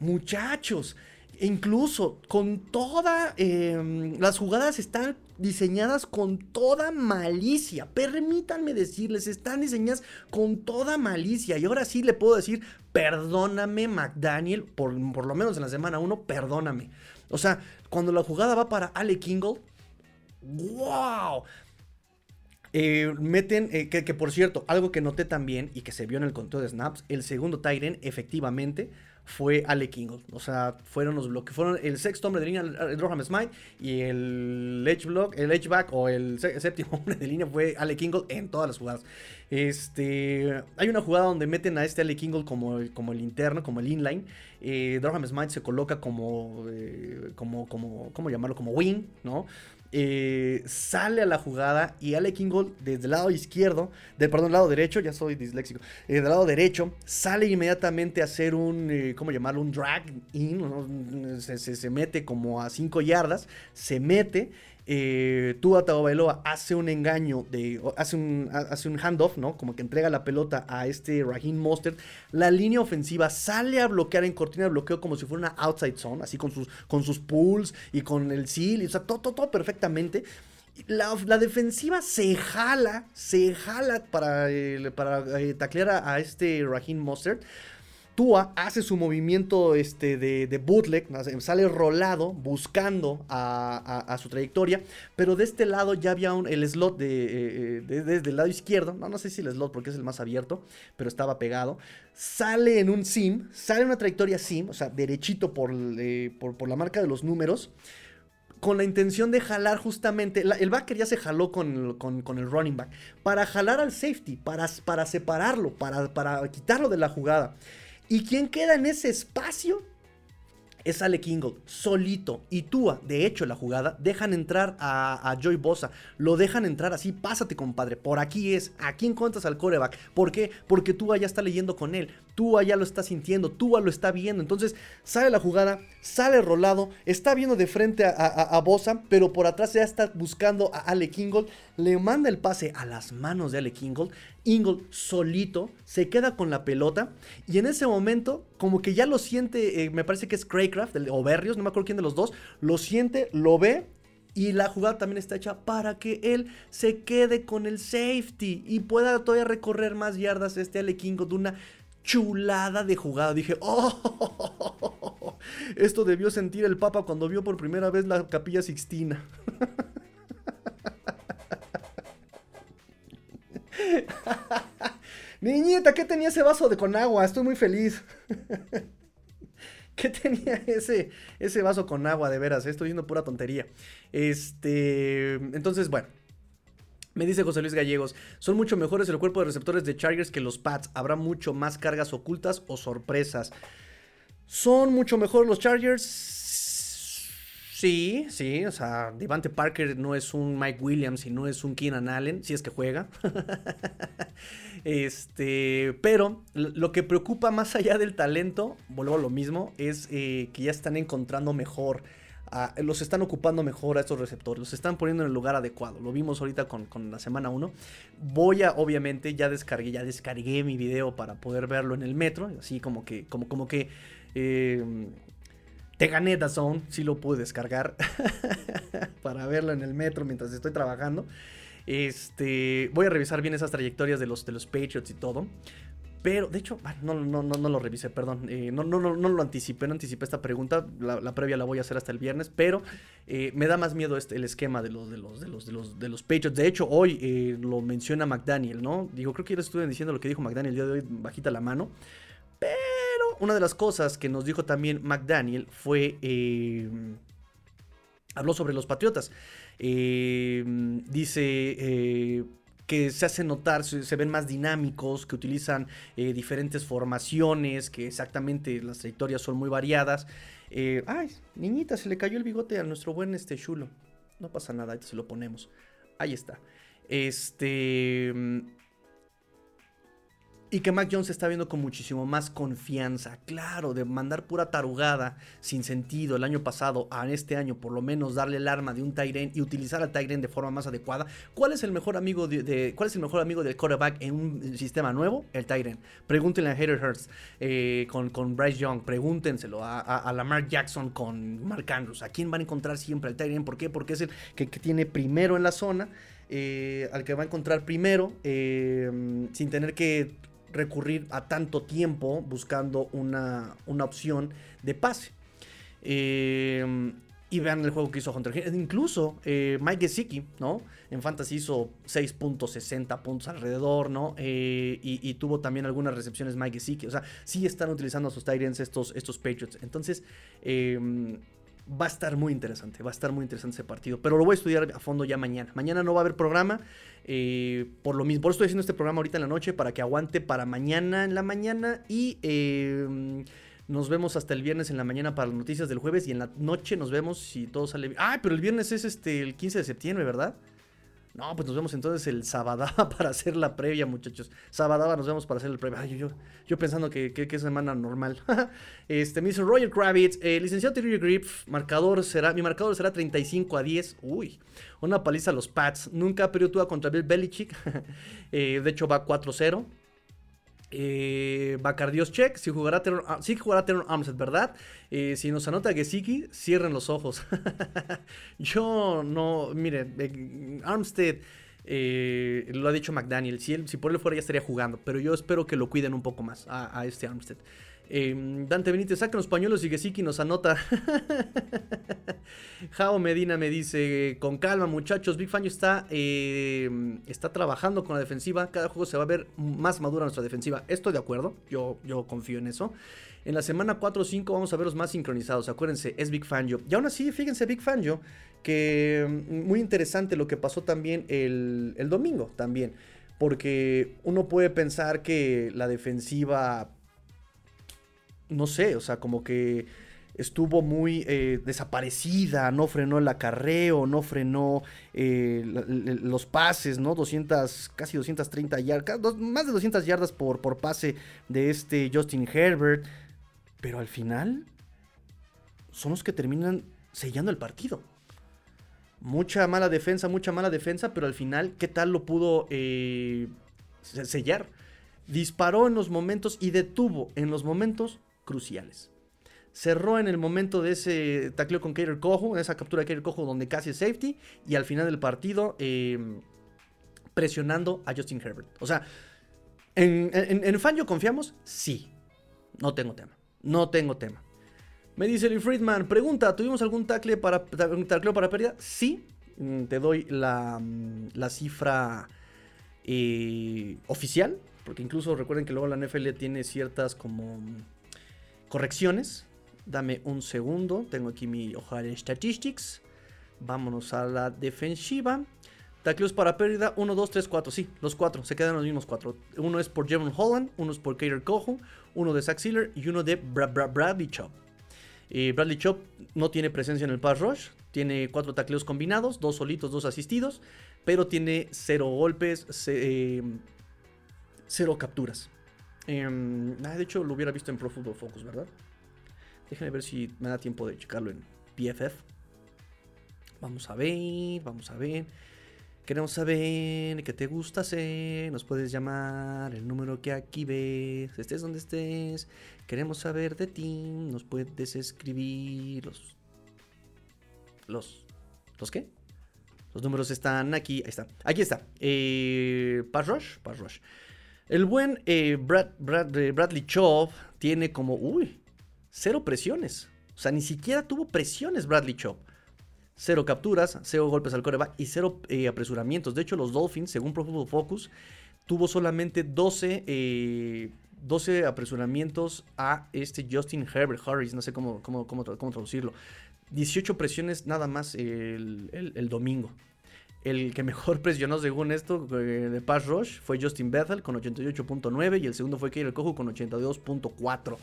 muchachos. Incluso con toda... Em, las jugadas están diseñadas con toda malicia. Permítanme decirles, están diseñadas con toda malicia. Y ahora sí le puedo decir, perdóname McDaniel, por, por lo menos en la semana 1, perdóname. O sea, cuando la jugada va para Ale Kingle, ¡wow! Eh, meten, eh, que, que, por cierto, algo que noté también y que se vio en el conteo de snaps, el segundo Tyren efectivamente fue Ale Kingle. O sea, fueron los bloques. Fueron el sexto hombre de línea, Roham Smite, y el edge block, el edge back o el séptimo hombre de línea fue Ale Kingle en todas las jugadas. Este, hay una jugada donde meten a este Ale Kingle como, como el interno, como el inline. Eh, Smite se coloca como, eh, como, como, ¿cómo llamarlo? Como wing, ¿no? Eh, sale a la jugada y Ale Kingold desde el lado izquierdo, del perdón, lado derecho, ya soy disléxico, eh, del lado derecho, sale inmediatamente a hacer un, eh, ¿cómo llamarlo? Un drag in, se, se, mete como a 5 yardas, se mete eh, Tua Tagovailoa hace un engaño, de, hace, un, hace un handoff, ¿no? Como que entrega la pelota a este Raheem Mostert. La línea ofensiva sale a bloquear en cortina de bloqueo como si fuera una outside zone, así con sus, con sus pulls y con el seal, o sea, todo, todo, perfectamente. La, defensiva se jala, se jala para, para eh, taclear a, a, este Raheem Mostert. Tua hace su movimiento este, de, bootleg, sale rolado buscando a, su trayectoria, pero de este lado ya había un, el slot de, eh, desde el lado izquierdo, no, no sé si el slot porque es el más abierto, pero estaba pegado, sale en un sim, sale en una trayectoria sim, o sea, derechito por, eh, por, la marca de los números, con la intención de jalar justamente, el backer ya se jaló con, el running back, para jalar al safety, para, para separarlo, para, para quitarlo de la jugada. ¿Y quién queda en ese espacio? es Ale Kingle, solito. Y Tua, de hecho, la jugada, dejan entrar a, Joy Bosa. Lo dejan entrar así, pásate, compadre. Por aquí es. Aquí encuentras al coreback. ¿Por qué? Porque Tua ya está leyendo con él. Tua ya lo está sintiendo. Tua lo está viendo. Entonces, sale la jugada, sale rolado. Está viendo de frente a, Bosa, pero por atrás ya está buscando a Ale Kingle. Le manda el pase a las manos de Ale Kingle. Ingle solito se queda con la pelota y en ese momento como que ya lo siente, eh, me parece que es Craycraft o Berrios, no me acuerdo quién de los dos, lo siente, lo ve y la jugada también está hecha para que él se quede con el safety y pueda todavía recorrer más yardas este Ale Kingle de una chulada de jugada. Dije, oh, esto debió sentir el Papa cuando vio por primera vez la capilla Sixtina. Niñita, ¿qué tenía ese vaso de con agua? Estoy muy feliz. ¿Qué tenía ese, ese vaso con agua, de veras? Estoy viendo pura tontería. Este. Entonces, bueno. Me dice José Luis Gallegos, son mucho mejores el cuerpo de receptores de Chargers que los Pats. Habrá mucho más cargas ocultas o sorpresas. ¿Son mucho mejor los Chargers? Sí, sí, o sea, Devante Parker no es un Mike Williams y no es un Keenan Allen, si es que juega. este, pero lo que preocupa más allá del talento, vuelvo a lo mismo, es eh, que ya están encontrando mejor. Los están ocupando mejor a estos receptores, los están poniendo en el lugar adecuado. Lo vimos ahorita con, la semana 1. Voy a, obviamente, ya descargué, ya descargué mi video para poder verlo en el metro. Así como que, como, como que eh, te gané Zone, sí lo pude descargar para verlo en el metro mientras estoy trabajando. Este, voy a revisar bien esas trayectorias de los, de los Patriots y todo. Pero, de hecho, no, no, no, no lo revisé, perdón. Eh, no, no, no, no, lo anticipé, no anticipé esta pregunta. La, previa la voy a hacer hasta el viernes. Pero eh, me da más miedo este, el esquema de los, de los, de los, de los, de los Patriots. De hecho, hoy eh, lo menciona McDaniel, ¿no? Digo, creo que ya estuve diciendo lo que dijo McDaniel el día de hoy, bajita la mano. Pero una de las cosas que nos dijo también McDaniel fue... Habló sobre los Patriotas. Dice que se hace notar, se, ven más dinámicos, que utilizan diferentes formaciones, que exactamente las trayectorias son muy variadas. ay, niñita, se le cayó el bigote a nuestro buen este chulo. No pasa nada, se lo ponemos. Ahí está. Este y que Mac Jones está viendo con muchísimo más confianza. Claro, de mandar pura tarugada sin sentido el año pasado a este año, por lo menos darle el arma de un Tyren y utilizar al Tyren de forma más adecuada. ¿Cuál es el mejor amigo de, cuál es el mejor amigo del quarterback en un sistema nuevo? El Tyren. Pregúntenle a Hater Hurts eh, con, con, Bryce Young. Pregúntenselo a, a, Lamar Jackson con Mark Andrews. ¿A quién van a encontrar siempre al Tyren? ¿Por qué? Porque es el que, tiene primero en la zona. Eh, al que va a encontrar primero eh, sin tener que recurrir a tanto tiempo buscando una, opción de pase. Eh, y vean el juego que hizo Hunter Incluso eh, Mike Gesicki, ¿no? En Fantasy hizo 6.60 puntos alrededor, ¿no? Eh, y, tuvo también algunas recepciones Mike Gesicki. O sea, sí están utilizando a sus Tyrants estos, estos Patriots. Entonces, va a estar muy interesante. Va a estar muy interesante ese partido. Pero lo voy a estudiar a fondo ya mañana. Mañana no va a haber programa. Eh, por lo mismo, por eso estoy haciendo este programa ahorita en la noche para que aguante para mañana en la mañana y eh, nos vemos hasta el viernes en la mañana para las noticias del jueves y en la noche nos vemos si todo sale bien. Ah, pero el viernes es este el 15 de septiembre, ¿verdad? No, pues nos vemos entonces el sábado para hacer la previa, muchachos. Sábado nos vemos para hacer la previa. Ay, yo, yo, pensando que, que, es semana normal. este, me dice Roger Kravitz, eh, licenciado Terry Grip, marcador será, mi marcador será 35 a 10. Uy, una paliza a los Pats. Nunca perdió contra Bill Belichick. eh, de hecho, va 4-0. Eh, Bacardios check. Si jugará sí jugará Armstead, ¿verdad? Eh, si nos anota Gesicki, cierren los ojos. Yo no. Mire, eh, Armstead. Lo ha dicho McDaniel. Si, él, si por él fuera ya estaría jugando. Pero yo espero que lo cuiden un poco más a este Armstead. Em, Dante Benítez, saca los pañuelos y que nos anota. Jao Medina me dice, con calma muchachos, Big Fangio está, em, está trabajando con la defensiva, cada juego se va a ver más madura nuestra defensiva. Estoy de acuerdo, yo, yo confío en eso. En la semana 4 o 5 vamos a verlos más sincronizados, acuérdense, es Big Fangio. Y aún así, fíjense, Big Fangio, que em, muy interesante lo que pasó también el, el domingo, también. Porque uno puede pensar que la defensiva no sé, o sea, como que estuvo muy eh, desaparecida, no frenó el acarreo, no frenó eh, los pases, ¿no? 200, casi 230 yardas, más de 200 yardas por, por pase de este Justin Herbert, pero al final son los que terminan sellando el partido. Mucha mala defensa, mucha mala defensa, pero al final, ¿qué tal lo pudo eh, sellar? Disparó en los momentos y detuvo en los momentos cruciales. Cerró en el momento de ese tacleo con Kater Cojo, esa captura de Kater Cojo donde casi es safety, y al final del partido em, presionando a Justin Herbert. O sea, ¿En, en, en confiamos? Sí. No tengo tema. No tengo tema. Me dice Lee Friedman, pregunta, ¿tuvimos algún tackle para, tacleo para pérdida? Sí. Mm, te doy la, mm, la cifra eh, oficial, porque incluso recuerden que luego la NFL tiene ciertas como correcciones. Dame un segundo, tengo aquí mi hoja de statistics. Vámonos a la defensiva. Tacleos para pérdida, 1, 2, 3, 4. Sí, los cuatro, se quedan los mismos cuatro. Uno es por Jevon Holland, uno es por Kater Cojo, uno de Zach Sealer y uno de Bradley Chop. Eh, Bradley Chop no tiene presencia en el pass rush, tiene cuatro tacleos combinados, dos solitos, dos asistidos, pero tiene cero golpes, eh, cero capturas. Em, de hecho, lo hubiera visto en Pro Football Focus, ¿verdad? Déjenme ver si me da tiempo de checarlo en PFF. Vamos a ver, vamos a ver. Queremos saber qué te gusta hacer. Nos puedes llamar el número que aquí ves. Estés donde estés. Queremos saber de ti. Nos puedes escribir los. Los. ¿Los qué? Los números están aquí. Ahí está. Aquí está. Eh, Pass Rush. Pass Rush. El buen eh, eh, Bradley Chop tiene como. Uy. Cero presiones. O sea, ni siquiera tuvo presiones Bradley Chop. Cero capturas, cero golpes al coreback y cero eh, apresuramientos. De hecho, los Dolphins, según Pro Football Focus, tuvo solamente 12, 12 eh, apresuramientos a este Justin Herbert Harris, no sé cómo, cómo, cómo, traducirlo. 18 presiones nada más el, domingo. El que mejor presionó según esto eh, de Pass Rush fue Justin Bethel con 88.9 y el segundo fue Kyle Cojo con 82.4.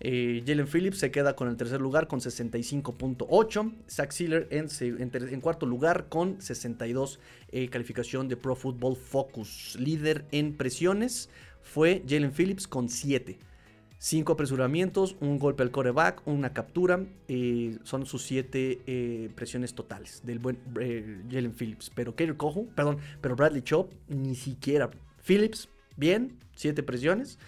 Eh, Jalen Phillips se queda con el tercer lugar con 65.8. Zach Sealer en, cuarto lugar con 62 eh, calificación de Pro Football Focus. Líder en presiones fue Jalen Phillips con 7. 5 apresuramientos, un golpe al coreback, una captura. Eh, son sus 7 presiones totales del buen Jalen Phillips. Pero Kader Cojo, perdón, pero Bradley Chop ni siquiera. Phillips, bien, 7 presiones.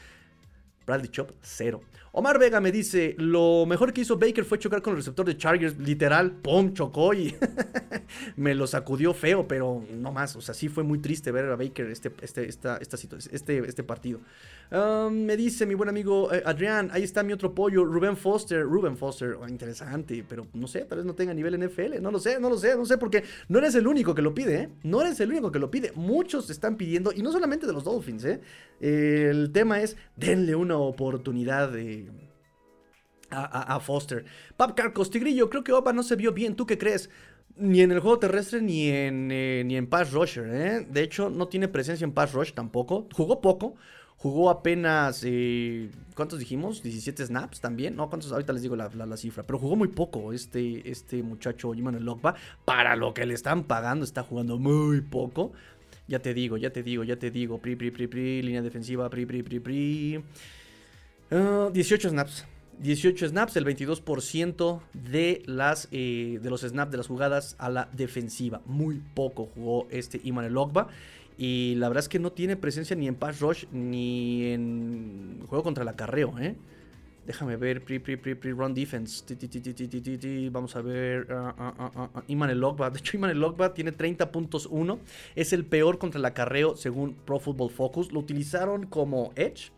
Bradley Chop, 0. Omar Vega me dice, lo mejor que hizo Baker fue chocar con el receptor de Chargers, literal, ¡pum! chocó y me lo sacudió feo, pero no más, o sea, sí fue muy triste ver a Baker este, este, esta, esta este, este partido. me dice mi buen amigo eh, Adrián, ahí está mi otro pollo, Ruben Foster, Ruben Foster, oh, interesante, pero no sé, tal vez no tenga nivel NFL, no lo sé, no lo sé, no sé, porque no eres el único que lo pide, ¿eh? No eres el único que lo pide, muchos están pidiendo, y no solamente de los Dolphins, ¿eh? El tema es, denle una oportunidad de a, Foster. Pap Carcos, Tigrillo, creo que Opa no se vio bien. ¿Tú qué crees? Ni en el juego terrestre ni en, eh, ni en Pass Rusher. ¿eh? De hecho, no tiene presencia en Pass Rush tampoco. Jugó poco. Jugó apenas. Eh, ¿Cuántos dijimos? 17 snaps también. No, ¿cuántos? Ahorita les digo la, cifra. Pero jugó muy poco este, este muchacho Jiman Lokba. Para lo que le están pagando, está jugando muy poco. Ya te digo, ya te digo, ya te digo. Pri, pri, pri, pri. Línea defensiva, pri, pri, pri, pri. 18 ah, snaps. 18 snaps, el 22% de, las, eh, de los snaps de las jugadas a la defensiva. Muy poco jugó este Iman Ogba. Y la verdad es que no tiene presencia ni en pass rush ni en juego contra el acarreo. ¿eh? Déjame ver, pre, pre, pre, pre run defense. Vamos a ver. Iman el De hecho, Iman el tiene 30.1. Es el peor contra el acarreo según Pro Football Focus. Lo utilizaron como edge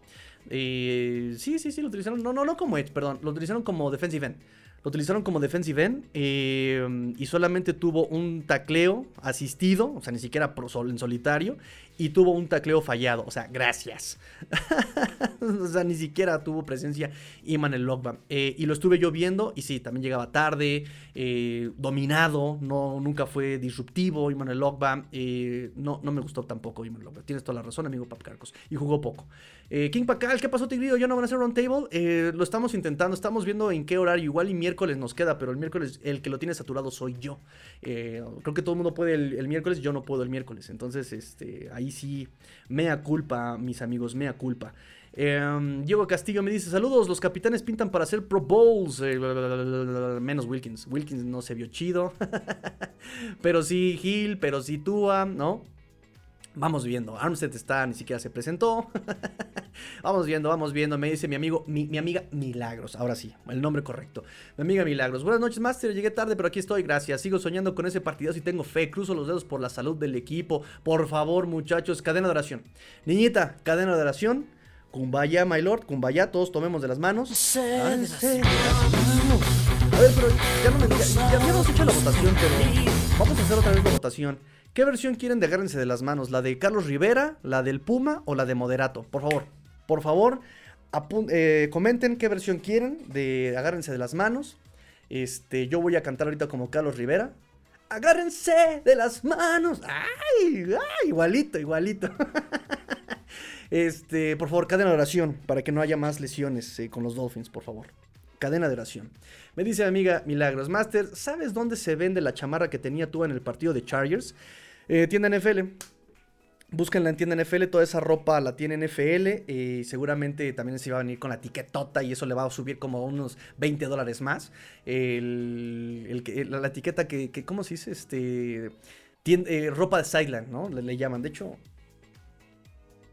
eh, sí, sí, sí, lo utilizaron. No, no, no como Edge, perdón. Lo utilizaron como defensive end. Lo utilizaron como defensive end eh, y solamente tuvo un tacleo asistido, o sea, ni siquiera en solitario, y tuvo un tacleo fallado. O sea, gracias. o sea, ni siquiera tuvo presencia Iman el Logba. Eh, y lo estuve yo viendo y sí, también llegaba tarde, eh, dominado, no, nunca fue disruptivo Iman el Logba. Eh, no, no me gustó tampoco Iman el Logba. Tienes toda la razón, amigo Pap Carcos. Y jugó poco. King Pacal, ¿qué pasó, Tigrillo? ¿Ya no van a hacer roundtable? Eh, lo estamos intentando, estamos viendo en qué horario. Igual y miércoles nos queda, pero el miércoles el que lo tiene saturado soy yo. creo que todo el mundo puede el, el miércoles, yo no puedo el miércoles. Entonces, este, ahí sí, mea culpa, mis amigos, mea culpa. Em, Diego Castillo me dice: Saludos, los capitanes pintan para hacer Pro Bowls. Eh, menos Wilkins. Wilkins no se vio chido. pero sí Gil, pero sí Tua, ¿no? Vamos viendo. Armstead está, ni siquiera se presentó. vamos viendo, vamos viendo. Me dice mi amigo, mi, amiga Milagros. Ahora sí, el nombre correcto. Mi amiga Milagros. Buenas noches, Master. Llegué tarde, pero aquí estoy. Gracias. Sigo soñando con ese partido y tengo fe. Cruzo los dedos por la salud del equipo. Por favor, muchachos, cadena de oración. Niñita, cadena de oración. Kumbaya, my lord. Kumbaya, todos tomemos de las manos. A ver, pero ya no me ya, ya hemos hecho la votación, pero vamos a hacer otra vez la votación. ¿Qué versión quieren de Agárrense de las manos? ¿La de Carlos Rivera, la del Puma o la de Moderato? Por favor, por favor, eh, comenten qué versión quieren de Agárrense de las manos. Este, yo voy a cantar ahorita como Carlos Rivera. Agárrense de las manos. ¡Ay! ay igualito, igualito. este, por favor, cadena de oración para que no haya más lesiones eh, con los Dolphins, por favor. Cadena de oración. Me dice mi amiga Milagros Master, ¿sabes dónde se vende la chamarra que tenía tú en el partido de Chargers? Eh, tienda NFL. Búsquenla en tienda NFL, toda esa ropa la tiene NFL y seguramente también se va a venir con la etiquetota y eso le va a subir como unos 20 dólares más. La, etiqueta que, ¿cómo se dice? Este, eh, ropa de sideline, ¿no? Le, llaman, de hecho,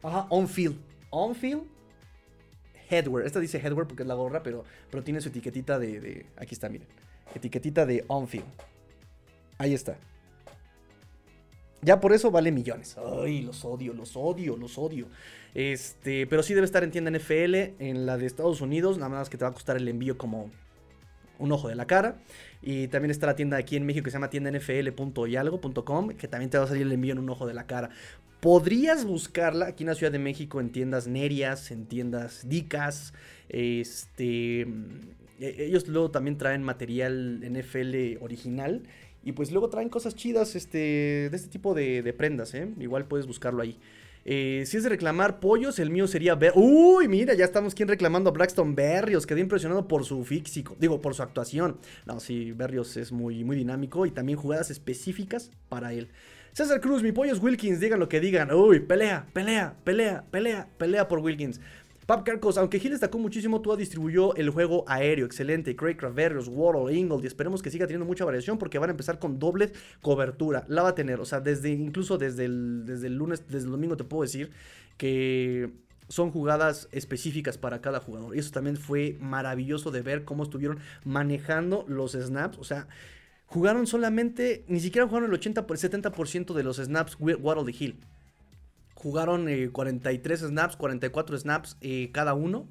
ajá, on-field. On-field headwear. Esta dice headwear porque es la gorra, pero, pero tiene su etiquetita de, de aquí está, miren. Etiquetita de on-field. Ahí está. Ya por eso vale millones. Ay, los odio, los odio, los odio. Este, pero sí debe estar en tienda NFL, en la de Estados Unidos, nada más que te va a costar el envío como un ojo de la cara. Y también está la tienda aquí en México que se llama tiendanfl.yalgo.com, que también te va a salir el envío en un ojo de la cara. Podrías buscarla aquí en la Ciudad de México en tiendas Nerias, en tiendas Dicas. Este, e, ellos luego también traen material NFL original y pues luego traen cosas chidas este, de este tipo de, prendas, ¿eh? Igual puedes buscarlo ahí. Eh, si es de reclamar pollos, el mío sería ver. Uy, mira, ya estamos quien reclamando a Braxton Berrios. Quedé impresionado por su físico, digo, por su actuación. No, sí, Berrios es muy, muy dinámico y también jugadas específicas para él. César Cruz, mi pollo es Wilkins, digan lo que digan. Uy, pelea, pelea, pelea, pelea, pelea por Wilkins. Pap Carcos, aunque Gil destacó muchísimo, tú distribuyó el juego aéreo, excelente. Craig Craverius, Waddle, Ingold, y esperemos que siga teniendo mucha variación porque van a empezar con doble cobertura. La va a tener, o sea, desde incluso desde el, desde el lunes, desde el domingo te puedo decir que son jugadas específicas para cada jugador. Y eso también fue maravilloso de ver cómo estuvieron manejando los snaps. O sea, jugaron solamente, ni siquiera jugaron el 80 por 70% de los snaps Waddle de Hill. Jugaron 43 eh, snaps, 44 snaps eh, cada uno.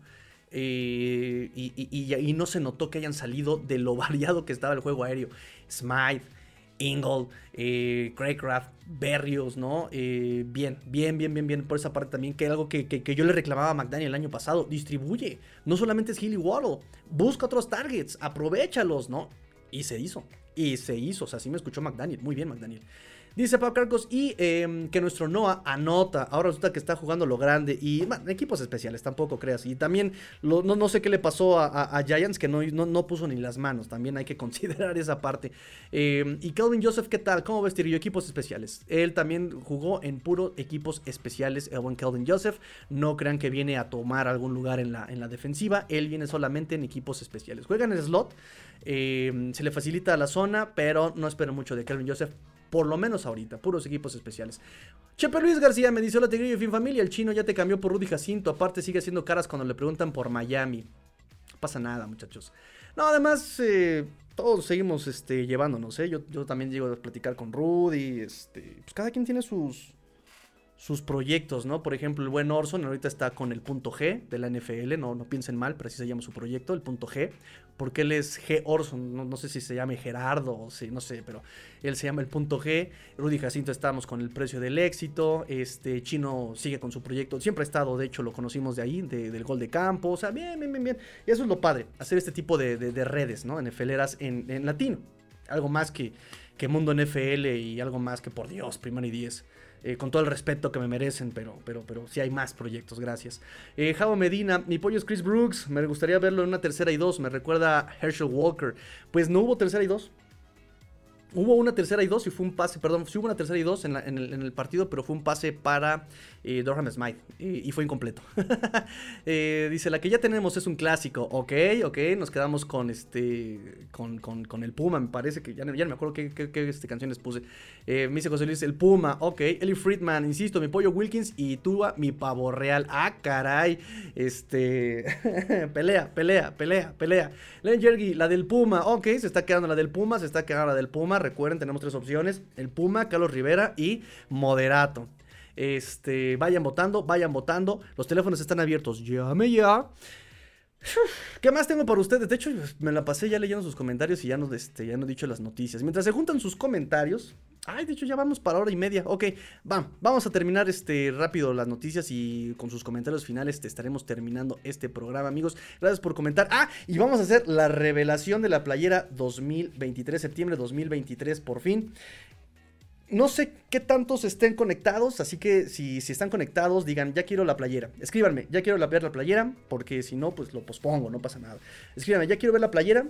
Eh, y, no se notó que hayan salido de lo variado que estaba el juego aéreo. Smythe, Ingle, Craycraft, Berrios, ¿no? bien, bien, bien, bien, bien. Por esa parte también, que algo que, yo le reclamaba a McDaniel el año pasado. Distribuye. No solamente es Hill y Waddle. Busca otros targets. Aprovechalos, ¿no? Y se hizo. Y se hizo. O sea, sí me escuchó McDaniel. Muy bien, McDaniel. Dice Pau Carcos, y em, que nuestro Noah anota. Ahora resulta que está jugando lo grande. Y equipos especiales, tampoco creas. Y también no, no, sé qué le pasó a, Giants, que no, no, puso ni las manos. También hay que considerar esa parte. Em, y Calvin Joseph, ¿qué tal? ¿Cómo ves, Tirillo? Equipos especiales. Él también jugó en puro equipos especiales, el buen Calvin Joseph. No crean que viene a tomar algún lugar en la, en la defensiva. Él viene solamente en equipos especiales. Juega en el slot. Em, se le facilita la zona, pero no espero mucho de Calvin Joseph por lo menos ahorita, puros equipos especiales. Chepe Luis García me dice: Hola Tigrillo, fin familia. El chino ya te cambió por Rudy Jacinto. Aparte, sigue haciendo caras cuando le preguntan por Miami. No pasa nada, muchachos. No, además, eh, todos seguimos este, llevándonos, ¿eh? Yo, yo también llego a platicar con Rudy. Este, pues cada quien tiene sus, sus proyectos, ¿no? Por ejemplo, el buen Orson ahorita está con el punto G de la NFL, no, no piensen mal, pero así se llama su proyecto, el punto G, porque él es G Orson, no, sé si se llame Gerardo o si, no sé, pero él se llama el punto G, Rudy Jacinto estamos con el precio del éxito, este Chino sigue con su proyecto, siempre ha estado, de hecho lo conocimos de ahí, del gol de campo, o sea, bien, bien, bien, bien, y eso es lo padre, hacer este tipo de, redes, ¿no? NFLeras en, en latino, algo más que, que mundo NFL y algo más que por Dios, primero y diez. Eh, con todo el respeto que me merecen, pero, pero, pero sí hay más proyectos, gracias. Eh, Javo Medina, mi pollo es Chris Brooks, me gustaría verlo en una tercera y dos, me recuerda a Herschel Walker. Pues no hubo tercera y dos. Hubo una tercera y dos y fue un pase, perdón, sí hubo una tercera y dos en, el, partido, pero fue un pase para eh, Durham Smythe y, fue incompleto. Eh, dice, la que ya tenemos es un clásico, ok, ok, nos quedamos con este, con, con, el Puma, me parece que ya, no me acuerdo qué, qué, este, canciones puse. Eh, me dice José Luis, el Puma, ok, Ellie Friedman, insisto, mi pollo Wilkins y Tua, mi pavo real, ah, caray, este, pelea, pelea, pelea, pelea. Len Jergy, la del Puma, ok, se está quedando la del Puma, se está quedando la del Puma, recuerden, tenemos tres opciones, el Puma, Carlos Rivera y Moderato. Este, vayan votando, vayan votando. Los teléfonos están abiertos. Llame ya. ¿Qué más tengo para ustedes? De hecho, me la pasé ya leyendo sus comentarios y ya no, este, ya no he dicho las noticias. Mientras se juntan sus comentarios. Ay, de hecho, ya vamos para hora y media. Ok, va, vamos a terminar este rápido las noticias y con sus comentarios finales te estaremos terminando este programa, amigos. Gracias por comentar. Ah, y vamos a hacer la revelación de la playera 2023, septiembre 2023, por fin. No sé qué tantos estén conectados, así que si, si, están conectados, digan, ya quiero la playera. Escríbanme, ya quiero ver la playera, porque si no, pues lo pospongo, no pasa nada. Escríbanme, ya quiero ver la playera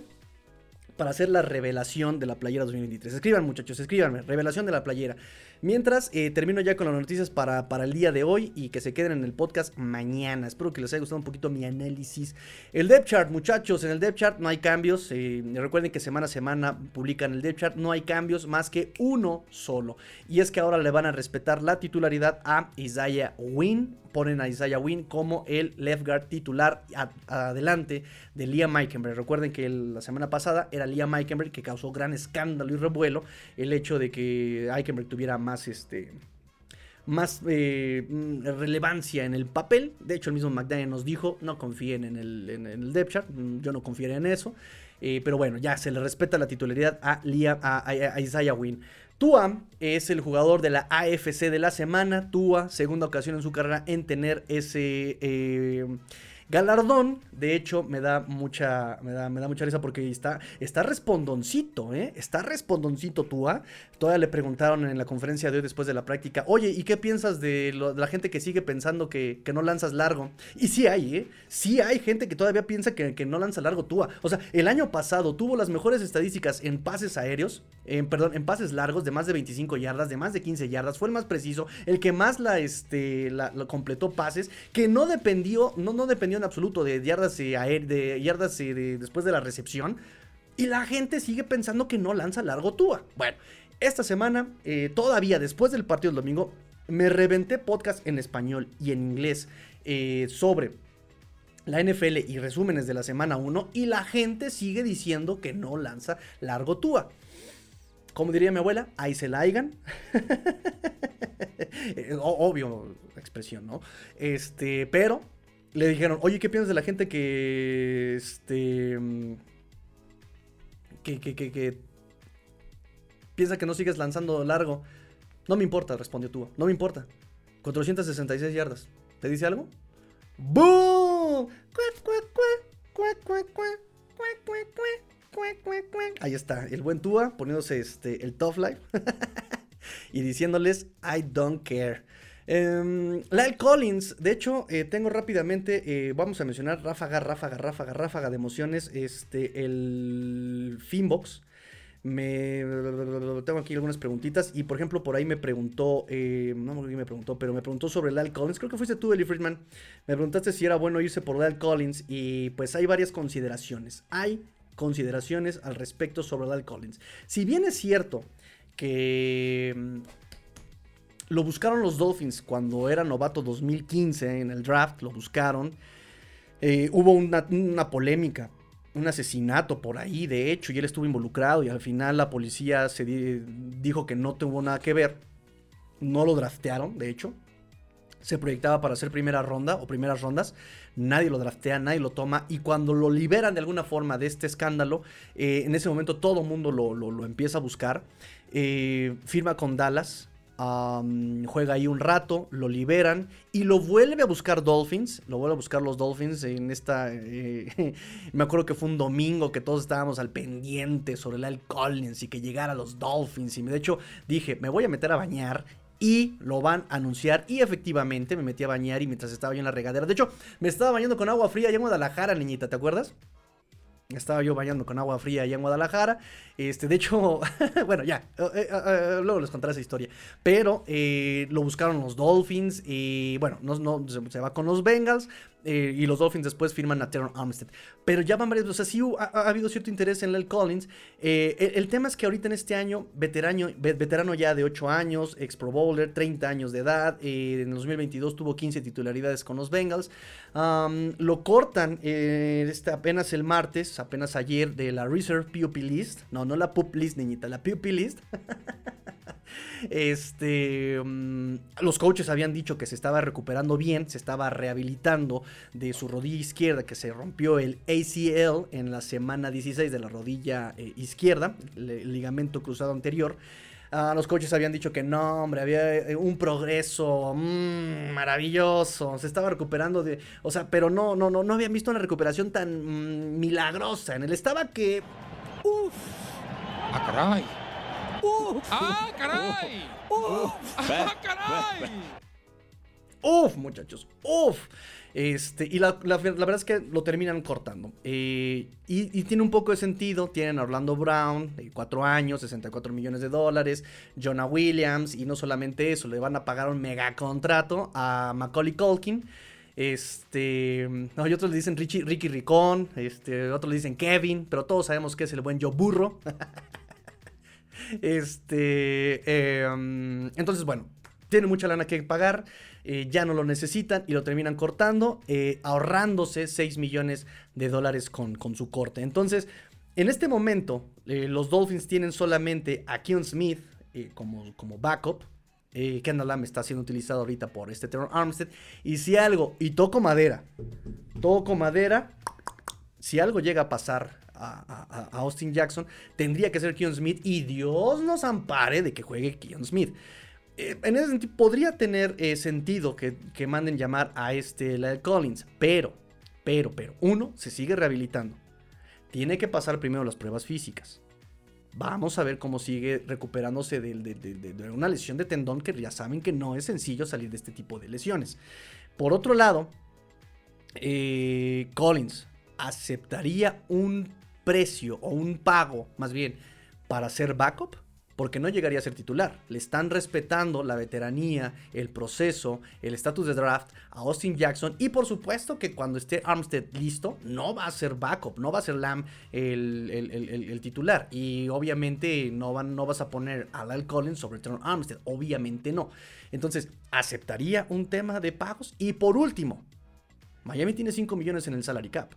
para hacer la revelación de la playera 2023. Escriban, muchachos, escríbanme, revelación de la playera. Mientras, eh, termino ya con las noticias para, para el día de hoy y que se queden en el podcast mañana. Espero que les haya gustado un poquito mi análisis. El depth chart, muchachos, en el depth chart no hay cambios. Eh, recuerden que semana a semana publican el depth chart. No hay cambios más que uno solo. Y es que ahora le van a respetar la titularidad a Isaiah Wynn. Ponen a Isaiah Wynn como el left guard titular adelante de Liam Meikenberg. Recuerden que la semana pasada era Liam Meikenberg que causó gran escándalo y revuelo el hecho de que Meikenberg tuviera más este más eh, mm, relevancia en el papel. De hecho, el mismo McDaniel nos dijo, no confíen en el, en el depth chart, mm, yo no confiaré en eso. Eh, pero bueno, ya se le respeta la titularidad a, Liam, Isaiah Wynn. Tua es el jugador de la AFC de la semana. Tua, segunda ocasión en su carrera en tener ese... Eh, Galardón, de hecho, me da mucha, me da, me da mucha risa porque está, está respondoncito, ¿eh? Está respondoncito Tua. Todavía le preguntaron en la conferencia de hoy después de la práctica, oye, ¿y qué piensas de, la gente que sigue pensando que, no lanzas largo? Y sí hay, ¿eh? Sí hay gente que todavía piensa que, no lanza largo Tua. O sea, el año pasado tuvo las mejores estadísticas en pases aéreos, en, perdón, en pases largos de más de 25 yardas, de más de 15 yardas. Fue el más preciso, el que más la, este, la, completó pases, que no dependió, no, no dependió en absoluto de yardas, de yardas después de la recepción. Y la gente sigue pensando que no lanza largo Tua. Bueno, esta semana, eh, todavía después del partido del domingo, me reventé podcast en español y en inglés eh, sobre la NFL y resúmenes de la semana 1 y la gente sigue diciendo que no lanza largo Tua. Como diría mi abuela, ahí se la hagan. Eh, obvio expresión, ¿no? Este, pero le dijeron, oye, ¿qué piensas de la gente que, este, que, que, que, piensa que no sigues lanzando largo? No me importa, respondió tú, no me importa. 466 yardas. ¿Te dice algo? ¡Boom! Ahí está, el buen Tua poniéndose este, el tough life y diciéndoles I don't care. Eh, Lyle Collins, de hecho, eh, tengo rápidamente, eh, vamos a mencionar ráfaga, ráfaga, ráfaga, ráfaga de emociones, este, el Finbox. Me tengo aquí algunas preguntitas y por ejemplo por ahí me preguntó, eh, no me preguntó, pero me preguntó sobre Lyle Collins. Creo que fuiste tú, Eli Friedman. Me preguntaste si era bueno irse por Lyle Collins y pues hay varias consideraciones. Hay consideraciones al respecto sobre Lyle Collins. Si bien es cierto que lo buscaron los Dolphins cuando era novato 2015 en el draft, lo buscaron. Eh, hubo una, polémica, un asesinato por ahí, de hecho, y él estuvo involucrado y al final la policía se dijo que no tuvo nada que ver. No lo draftearon, de hecho. Se proyectaba para hacer primera ronda o primeras rondas. Nadie lo draftea, nadie lo toma. Y cuando lo liberan de alguna forma de este escándalo, eh, en ese momento todo el mundo lo, empieza a buscar. Eh, firma con Dallas juega ahí un rato, lo liberan y lo vuelve a buscar Dolphins. Lo vuelve a buscar los Dolphins en esta. Eh, me acuerdo que fue un domingo que todos estábamos al pendiente sobre el Al Collins y que llegara los Dolphins. Y de hecho dije, me voy a meter a bañar y lo van a anunciar. Y efectivamente me metí a bañar y mientras estaba yo en la regadera. De hecho, me estaba bañando con agua fría allá en Guadalajara, niñita, ¿te acuerdas? Estaba yo bañando con agua fría allá en Guadalajara. Este, de hecho, bueno, ya, eh, eh, eh, luego les contaré esa historia. Pero lo buscaron los Dolphins y bueno, no, no se, va con los Bengals. Y los Dolphins después firman a Teron Armstead. Pero ya van varios, o sea, sí ha, habido cierto interés en Lel Collins. El, tema es que ahorita en este año, veterano, veterano ya de 8 años, ex Pro Bowler, 30 años de edad. en el 2022 tuvo 15 titularidades con los Bengals. lo cortan este, apenas el martes, apenas ayer, de la Reserve PUP List. No, no la PUP List, niñita, la PUP List. este, mm, los coaches habían dicho que se estaba recuperando bien, se estaba rehabilitando de su rodilla izquierda, que se rompió el ACL en la semana 16 de la rodilla eh, izquierda, el ligamento cruzado anterior. Ah, los coaches habían dicho que no, hombre, había eh, un progreso mm, maravilloso, se estaba recuperando de, o sea, pero no, no, no, no habían visto una recuperación tan mm, milagrosa. En él estaba que, ¡Uf! ¡Ah! ¡Uf! ¡Ah, caray! ¡Uf! ¡Ah, caray! ¡Uf, muchachos! ¡Uf! Este, y la, verdad es que lo terminan cortando. Eh, y, tiene un poco de sentido. Tienen a Orlando Brown, de 4 años, 64 millones de dólares. Jonah Williams. Y no solamente eso, le van a pagar un mega contrato a Macaulay Culkin. Este. No, y otros le dicen Richie, Ricky Ricón. Este, otros le dicen Kevin. Pero todos sabemos que es el buen Joe Burro. este. Em, entonces, bueno. Tiene mucha lana que pagar. Eh, ya no lo necesitan y lo terminan cortando, eh, ahorrándose 6 millones de dólares con, con, su corte. Entonces, en este momento, eh, los Dolphins tienen solamente a Keon Smith como, como backup. Kendall Lamb está siendo utilizado ahorita por este Terror Armstead. Y si algo, y toco madera, toco madera, si algo llega a pasar a, Austin Jackson, tendría que ser Keon Smith. Y Dios nos ampare de que juegue Keon Smith. Eh, en ese sentido, podría tener eh, sentido que, manden llamar a este Lyle Collins, pero, pero, pero, uno, se sigue rehabilitando. Tiene que pasar primero las pruebas físicas. Vamos a ver cómo sigue recuperándose de, una lesión de tendón que ya saben que no es sencillo salir de este tipo de lesiones. Por otro lado, eh, Collins aceptaría un precio o un pago, más bien, para ser backup porque no llegaría a ser titular. Le están respetando la veteranía, el proceso, el estatus de draft a Austin Jackson y por supuesto que cuando esté Armstead listo, no va a ser backup, no va a ser Lamb el, titular. Y obviamente no, van, no vas a poner a Lyle Collins sobre Trevor Armstead, obviamente no. Entonces, aceptaría un tema de pagos. Y por último, Miami tiene 5 millones en el salary cap,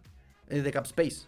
eh, de cap space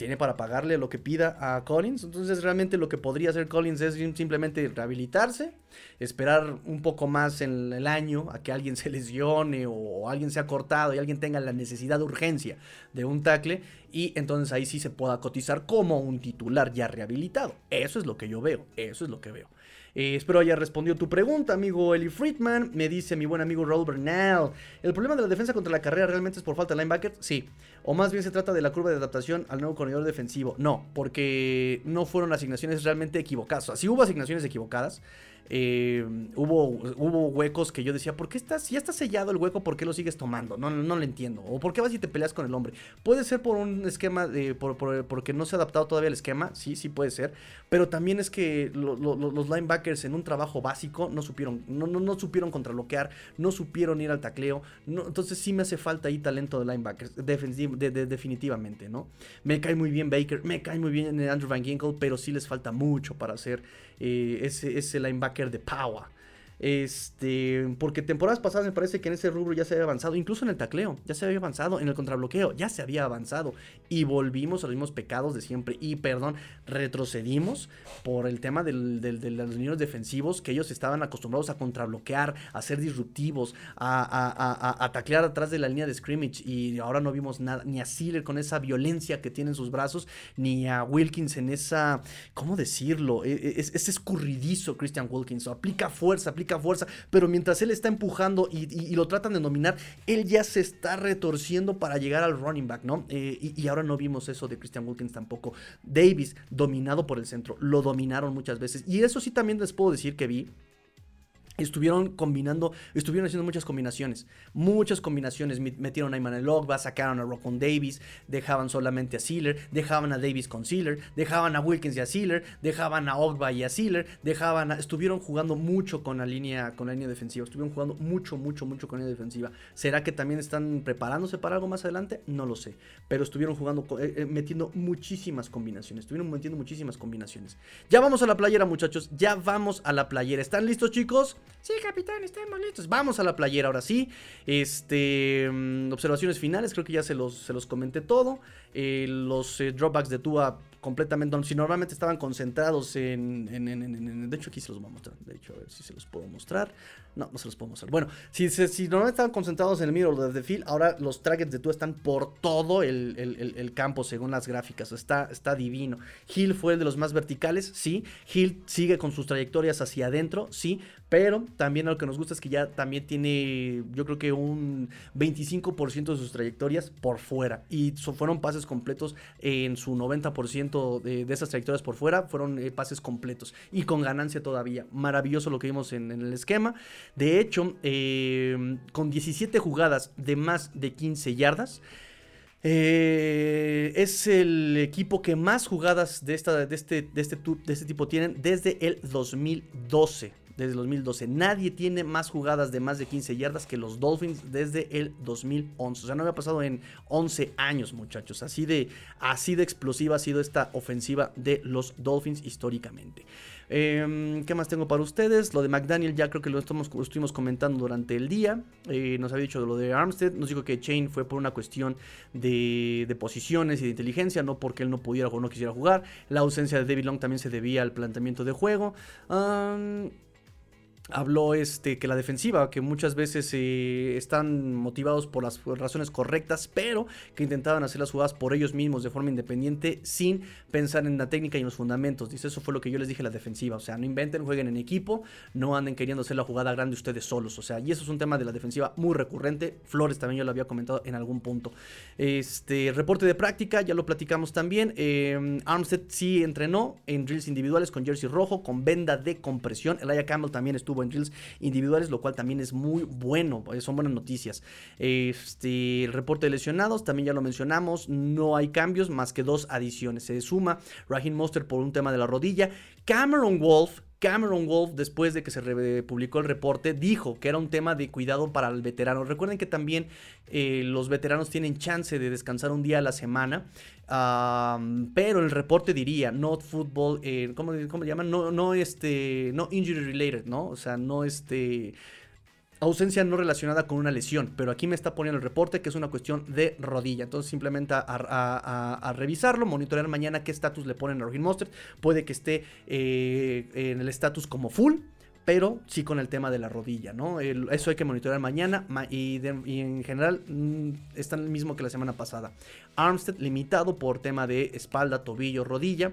tiene para pagarle lo que pida a Collins. Entonces realmente lo que podría hacer Collins es simplemente rehabilitarse, esperar un poco más en el año a que alguien se lesione o alguien se ha cortado y alguien tenga la necesidad de urgencia de un tackle y entonces ahí sí se pueda cotizar como un titular ya rehabilitado. Eso es lo que yo veo, eso es lo que veo. Eh, espero haya respondido tu pregunta, amigo Eli Friedman. Me dice mi buen amigo Raúl Bernal. ¿El problema de la defensa contra la carrera realmente es por falta de linebacker? Sí. O más bien se trata de la curva de adaptación al nuevo corredor defensivo. No, porque no fueron asignaciones realmente equivocadas. O sea, sí hubo asignaciones equivocadas. Eh, hubo, hubo huecos que yo decía, ¿por qué estás, si ya está sellado el hueco, ¿por qué lo sigues tomando? No, no, lo entiendo. ¿O por qué vas y te peleas con el hombre? Puede ser por un esquema, de, por, porque no se ha adaptado todavía el esquema, sí, sí puede ser. Pero también es que los linebackers en un trabajo básico no supieron, no, no, no supieron contraloquear, no supieron ir al tacleo. entonces sí me hace falta ahí talento de linebackers, definitivamente, ¿no? Me cae muy bien Baker, me cae muy bien Andrew Van Ginkle, pero sí les falta mucho para hacer eh, ese, ese linebacker de power. Este, porque temporadas pasadas me parece que en ese rubro ya se había avanzado, incluso en el tacleo, ya se había avanzado, en el contrabloqueo, ya se había avanzado. Y volvimos a los mismos pecados de siempre. Y perdón, retrocedimos por el tema de los niños defensivos, que ellos estaban acostumbrados a contrabloquear, a ser disruptivos, a, a, taclear atrás de la línea de scrimmage. Y ahora no vimos nada, ni a Sealer con esa violencia que tiene en sus brazos, ni a Wilkins en esa, ¿cómo decirlo? E, e, es, es escurridizo Christian Wilkins, aplica fuerza, aplica fuerza, pero mientras él está empujando y, lo tratan de dominar, él ya se está retorciendo para llegar al running back, ¿no? Eh, y, ahora no vimos eso de Christian Wilkins tampoco. Davis, dominado por el centro, lo dominaron muchas veces. Y eso sí también les puedo decir que vi Estuvieron combinando, estuvieron haciendo muchas combinaciones, muchas combinaciones. Metieron a Emmanuel Ogba, sacaron a Rockon Davis, dejaban solamente a Sealer, dejaban a Davis con Sealer, dejaban a Wilkins y a Sealer, dejaban a Ogba y a Sealer, dejaban a, estuvieron jugando mucho con la línea, con defensiva, estuvieron jugando mucho, mucho, mucho con la línea defensiva. ¿Será que también están preparándose para algo más adelante? No lo sé, pero estuvieron jugando, eh, eh, metiendo muchísimas combinaciones, estuvieron metiendo muchísimas combinaciones. Ya vamos a la playera, muchachos, ya vamos a la playera. ¿Están listos, chicos? Sí, capitán, estamos listos. Vamos a la playera ahora sí. Este, mm, observaciones finales, creo que ya se los, se los comenté todo. Eh, los eh, dropbacks de Tua completamente. Si normalmente estaban concentrados en, De hecho, aquí se los voy a mostrar. De hecho, a ver si se los puedo mostrar. No, no se los puedo mostrar. Bueno, si, si normalmente estaban concentrados en el middle of the field, ahora los targets de Tua están por todo el, campo, según las gráficas. Está, está divino. Hill fue el de los más verticales, sí. Hill sigue con sus trayectorias hacia adentro, sí. Pero también lo que nos gusta es que ya también tiene, yo creo que un 25% de sus trayectorias por fuera. Y fueron pases completos en su 90% de, de, esas trayectorias por fuera. Fueron eh, pases completos y con ganancia todavía. Maravilloso lo que vimos en, el esquema. De hecho, eh, con 17 jugadas de más de 15 yardas. Eh, es el equipo que más jugadas de, esta, este, de, este, de este tipo tienen desde el 2012 desde el 2012. Nadie tiene más jugadas de más de 15 yardas que los Dolphins desde el 2011. O sea, no había pasado en 11 años, muchachos. Así de, así de explosiva ha sido esta ofensiva de los Dolphins históricamente. Em, ¿Qué más tengo para ustedes? Lo de McDaniel ya creo que lo, estuvimos comentando durante el día. Eh, nos había dicho de lo de Armstead. Nos dijo que Chain fue por una cuestión de, posiciones y de inteligencia, no porque él no pudiera o no quisiera jugar. La ausencia de David Long también se debía al planteamiento de juego habló este, que la defensiva, que muchas veces eh, están motivados por las razones correctas, pero que intentaban hacer las jugadas por ellos mismos de forma independiente sin pensar en la técnica y en los fundamentos. Dice, eso fue lo que yo les dije la defensiva. O sea, no inventen, jueguen en equipo, no anden queriendo hacer la jugada grande ustedes solos. O sea, y eso es un tema de la defensiva muy recurrente. Flores también yo lo había comentado en algún punto. Este reporte de práctica, ya lo platicamos también. Eh, Armstead sí entrenó en drills individuales con jersey rojo, con venda de compresión. Elijah Campbell también estuvo en drills individuales, lo cual también es muy bueno, eh, son buenas noticias. Este, el reporte de lesionados, también ya lo mencionamos, no hay cambios más que dos adiciones. Se suma Raheem Monster por un tema de la rodilla. Cameron Wolf Cameron Wolf, después de que se publicó el reporte, dijo que era un tema de cuidado para el veterano. Recuerden que también eh, los veteranos tienen chance de descansar un día a la semana, pero el reporte diría, not football, eh, ¿cómo, ¿cómo, llaman? No, no, este, no injury related, ¿no? O sea, no este ausencia no relacionada con una lesión, pero aquí me está poniendo el reporte que es una cuestión de rodilla. Entonces simplemente a, revisarlo, monitorear mañana qué estatus le ponen a Raheem Mostert. Puede que esté eh, en el estatus como full, pero sí con el tema de la rodilla, ¿no? eso hay que monitorear mañana y, en general mm, está el mismo que la semana pasada. Armstead limitado por tema de espalda, tobillo, rodilla.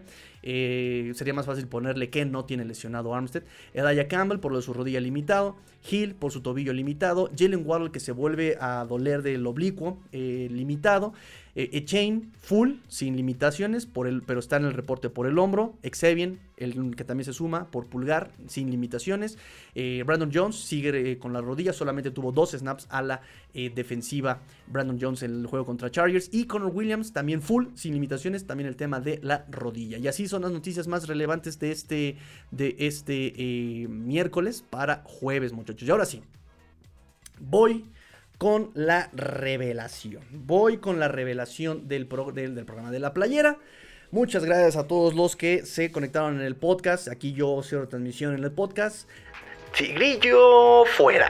Eh, sería más fácil ponerle que no tiene lesionado Armstead. Edaya Campbell por lo de su rodilla limitado. Hill por su tobillo limitado. Jalen Waddle que se vuelve a doler del oblicuo eh, limitado. Eh, Chain full, sin limitaciones, por el, pero está en el reporte por el hombro. Xavier, el que también se suma por pulgar, sin limitaciones. Brandon Jones sigue con la rodilla, solamente tuvo dos snaps a la defensiva. Brandon Jones en el juego contra Chargers. Y Williams también full, sin limitaciones, también el tema de la rodilla. Y así son las noticias más relevantes de este, de este miércoles para jueves, muchachos. Y ahora sí, voy con la revelación. Voy con la revelación del, del, programa de la playera. Muchas gracias a todos los que se conectaron en el podcast. Aquí yo cierro transmisión en el podcast. Tigrillo fuera.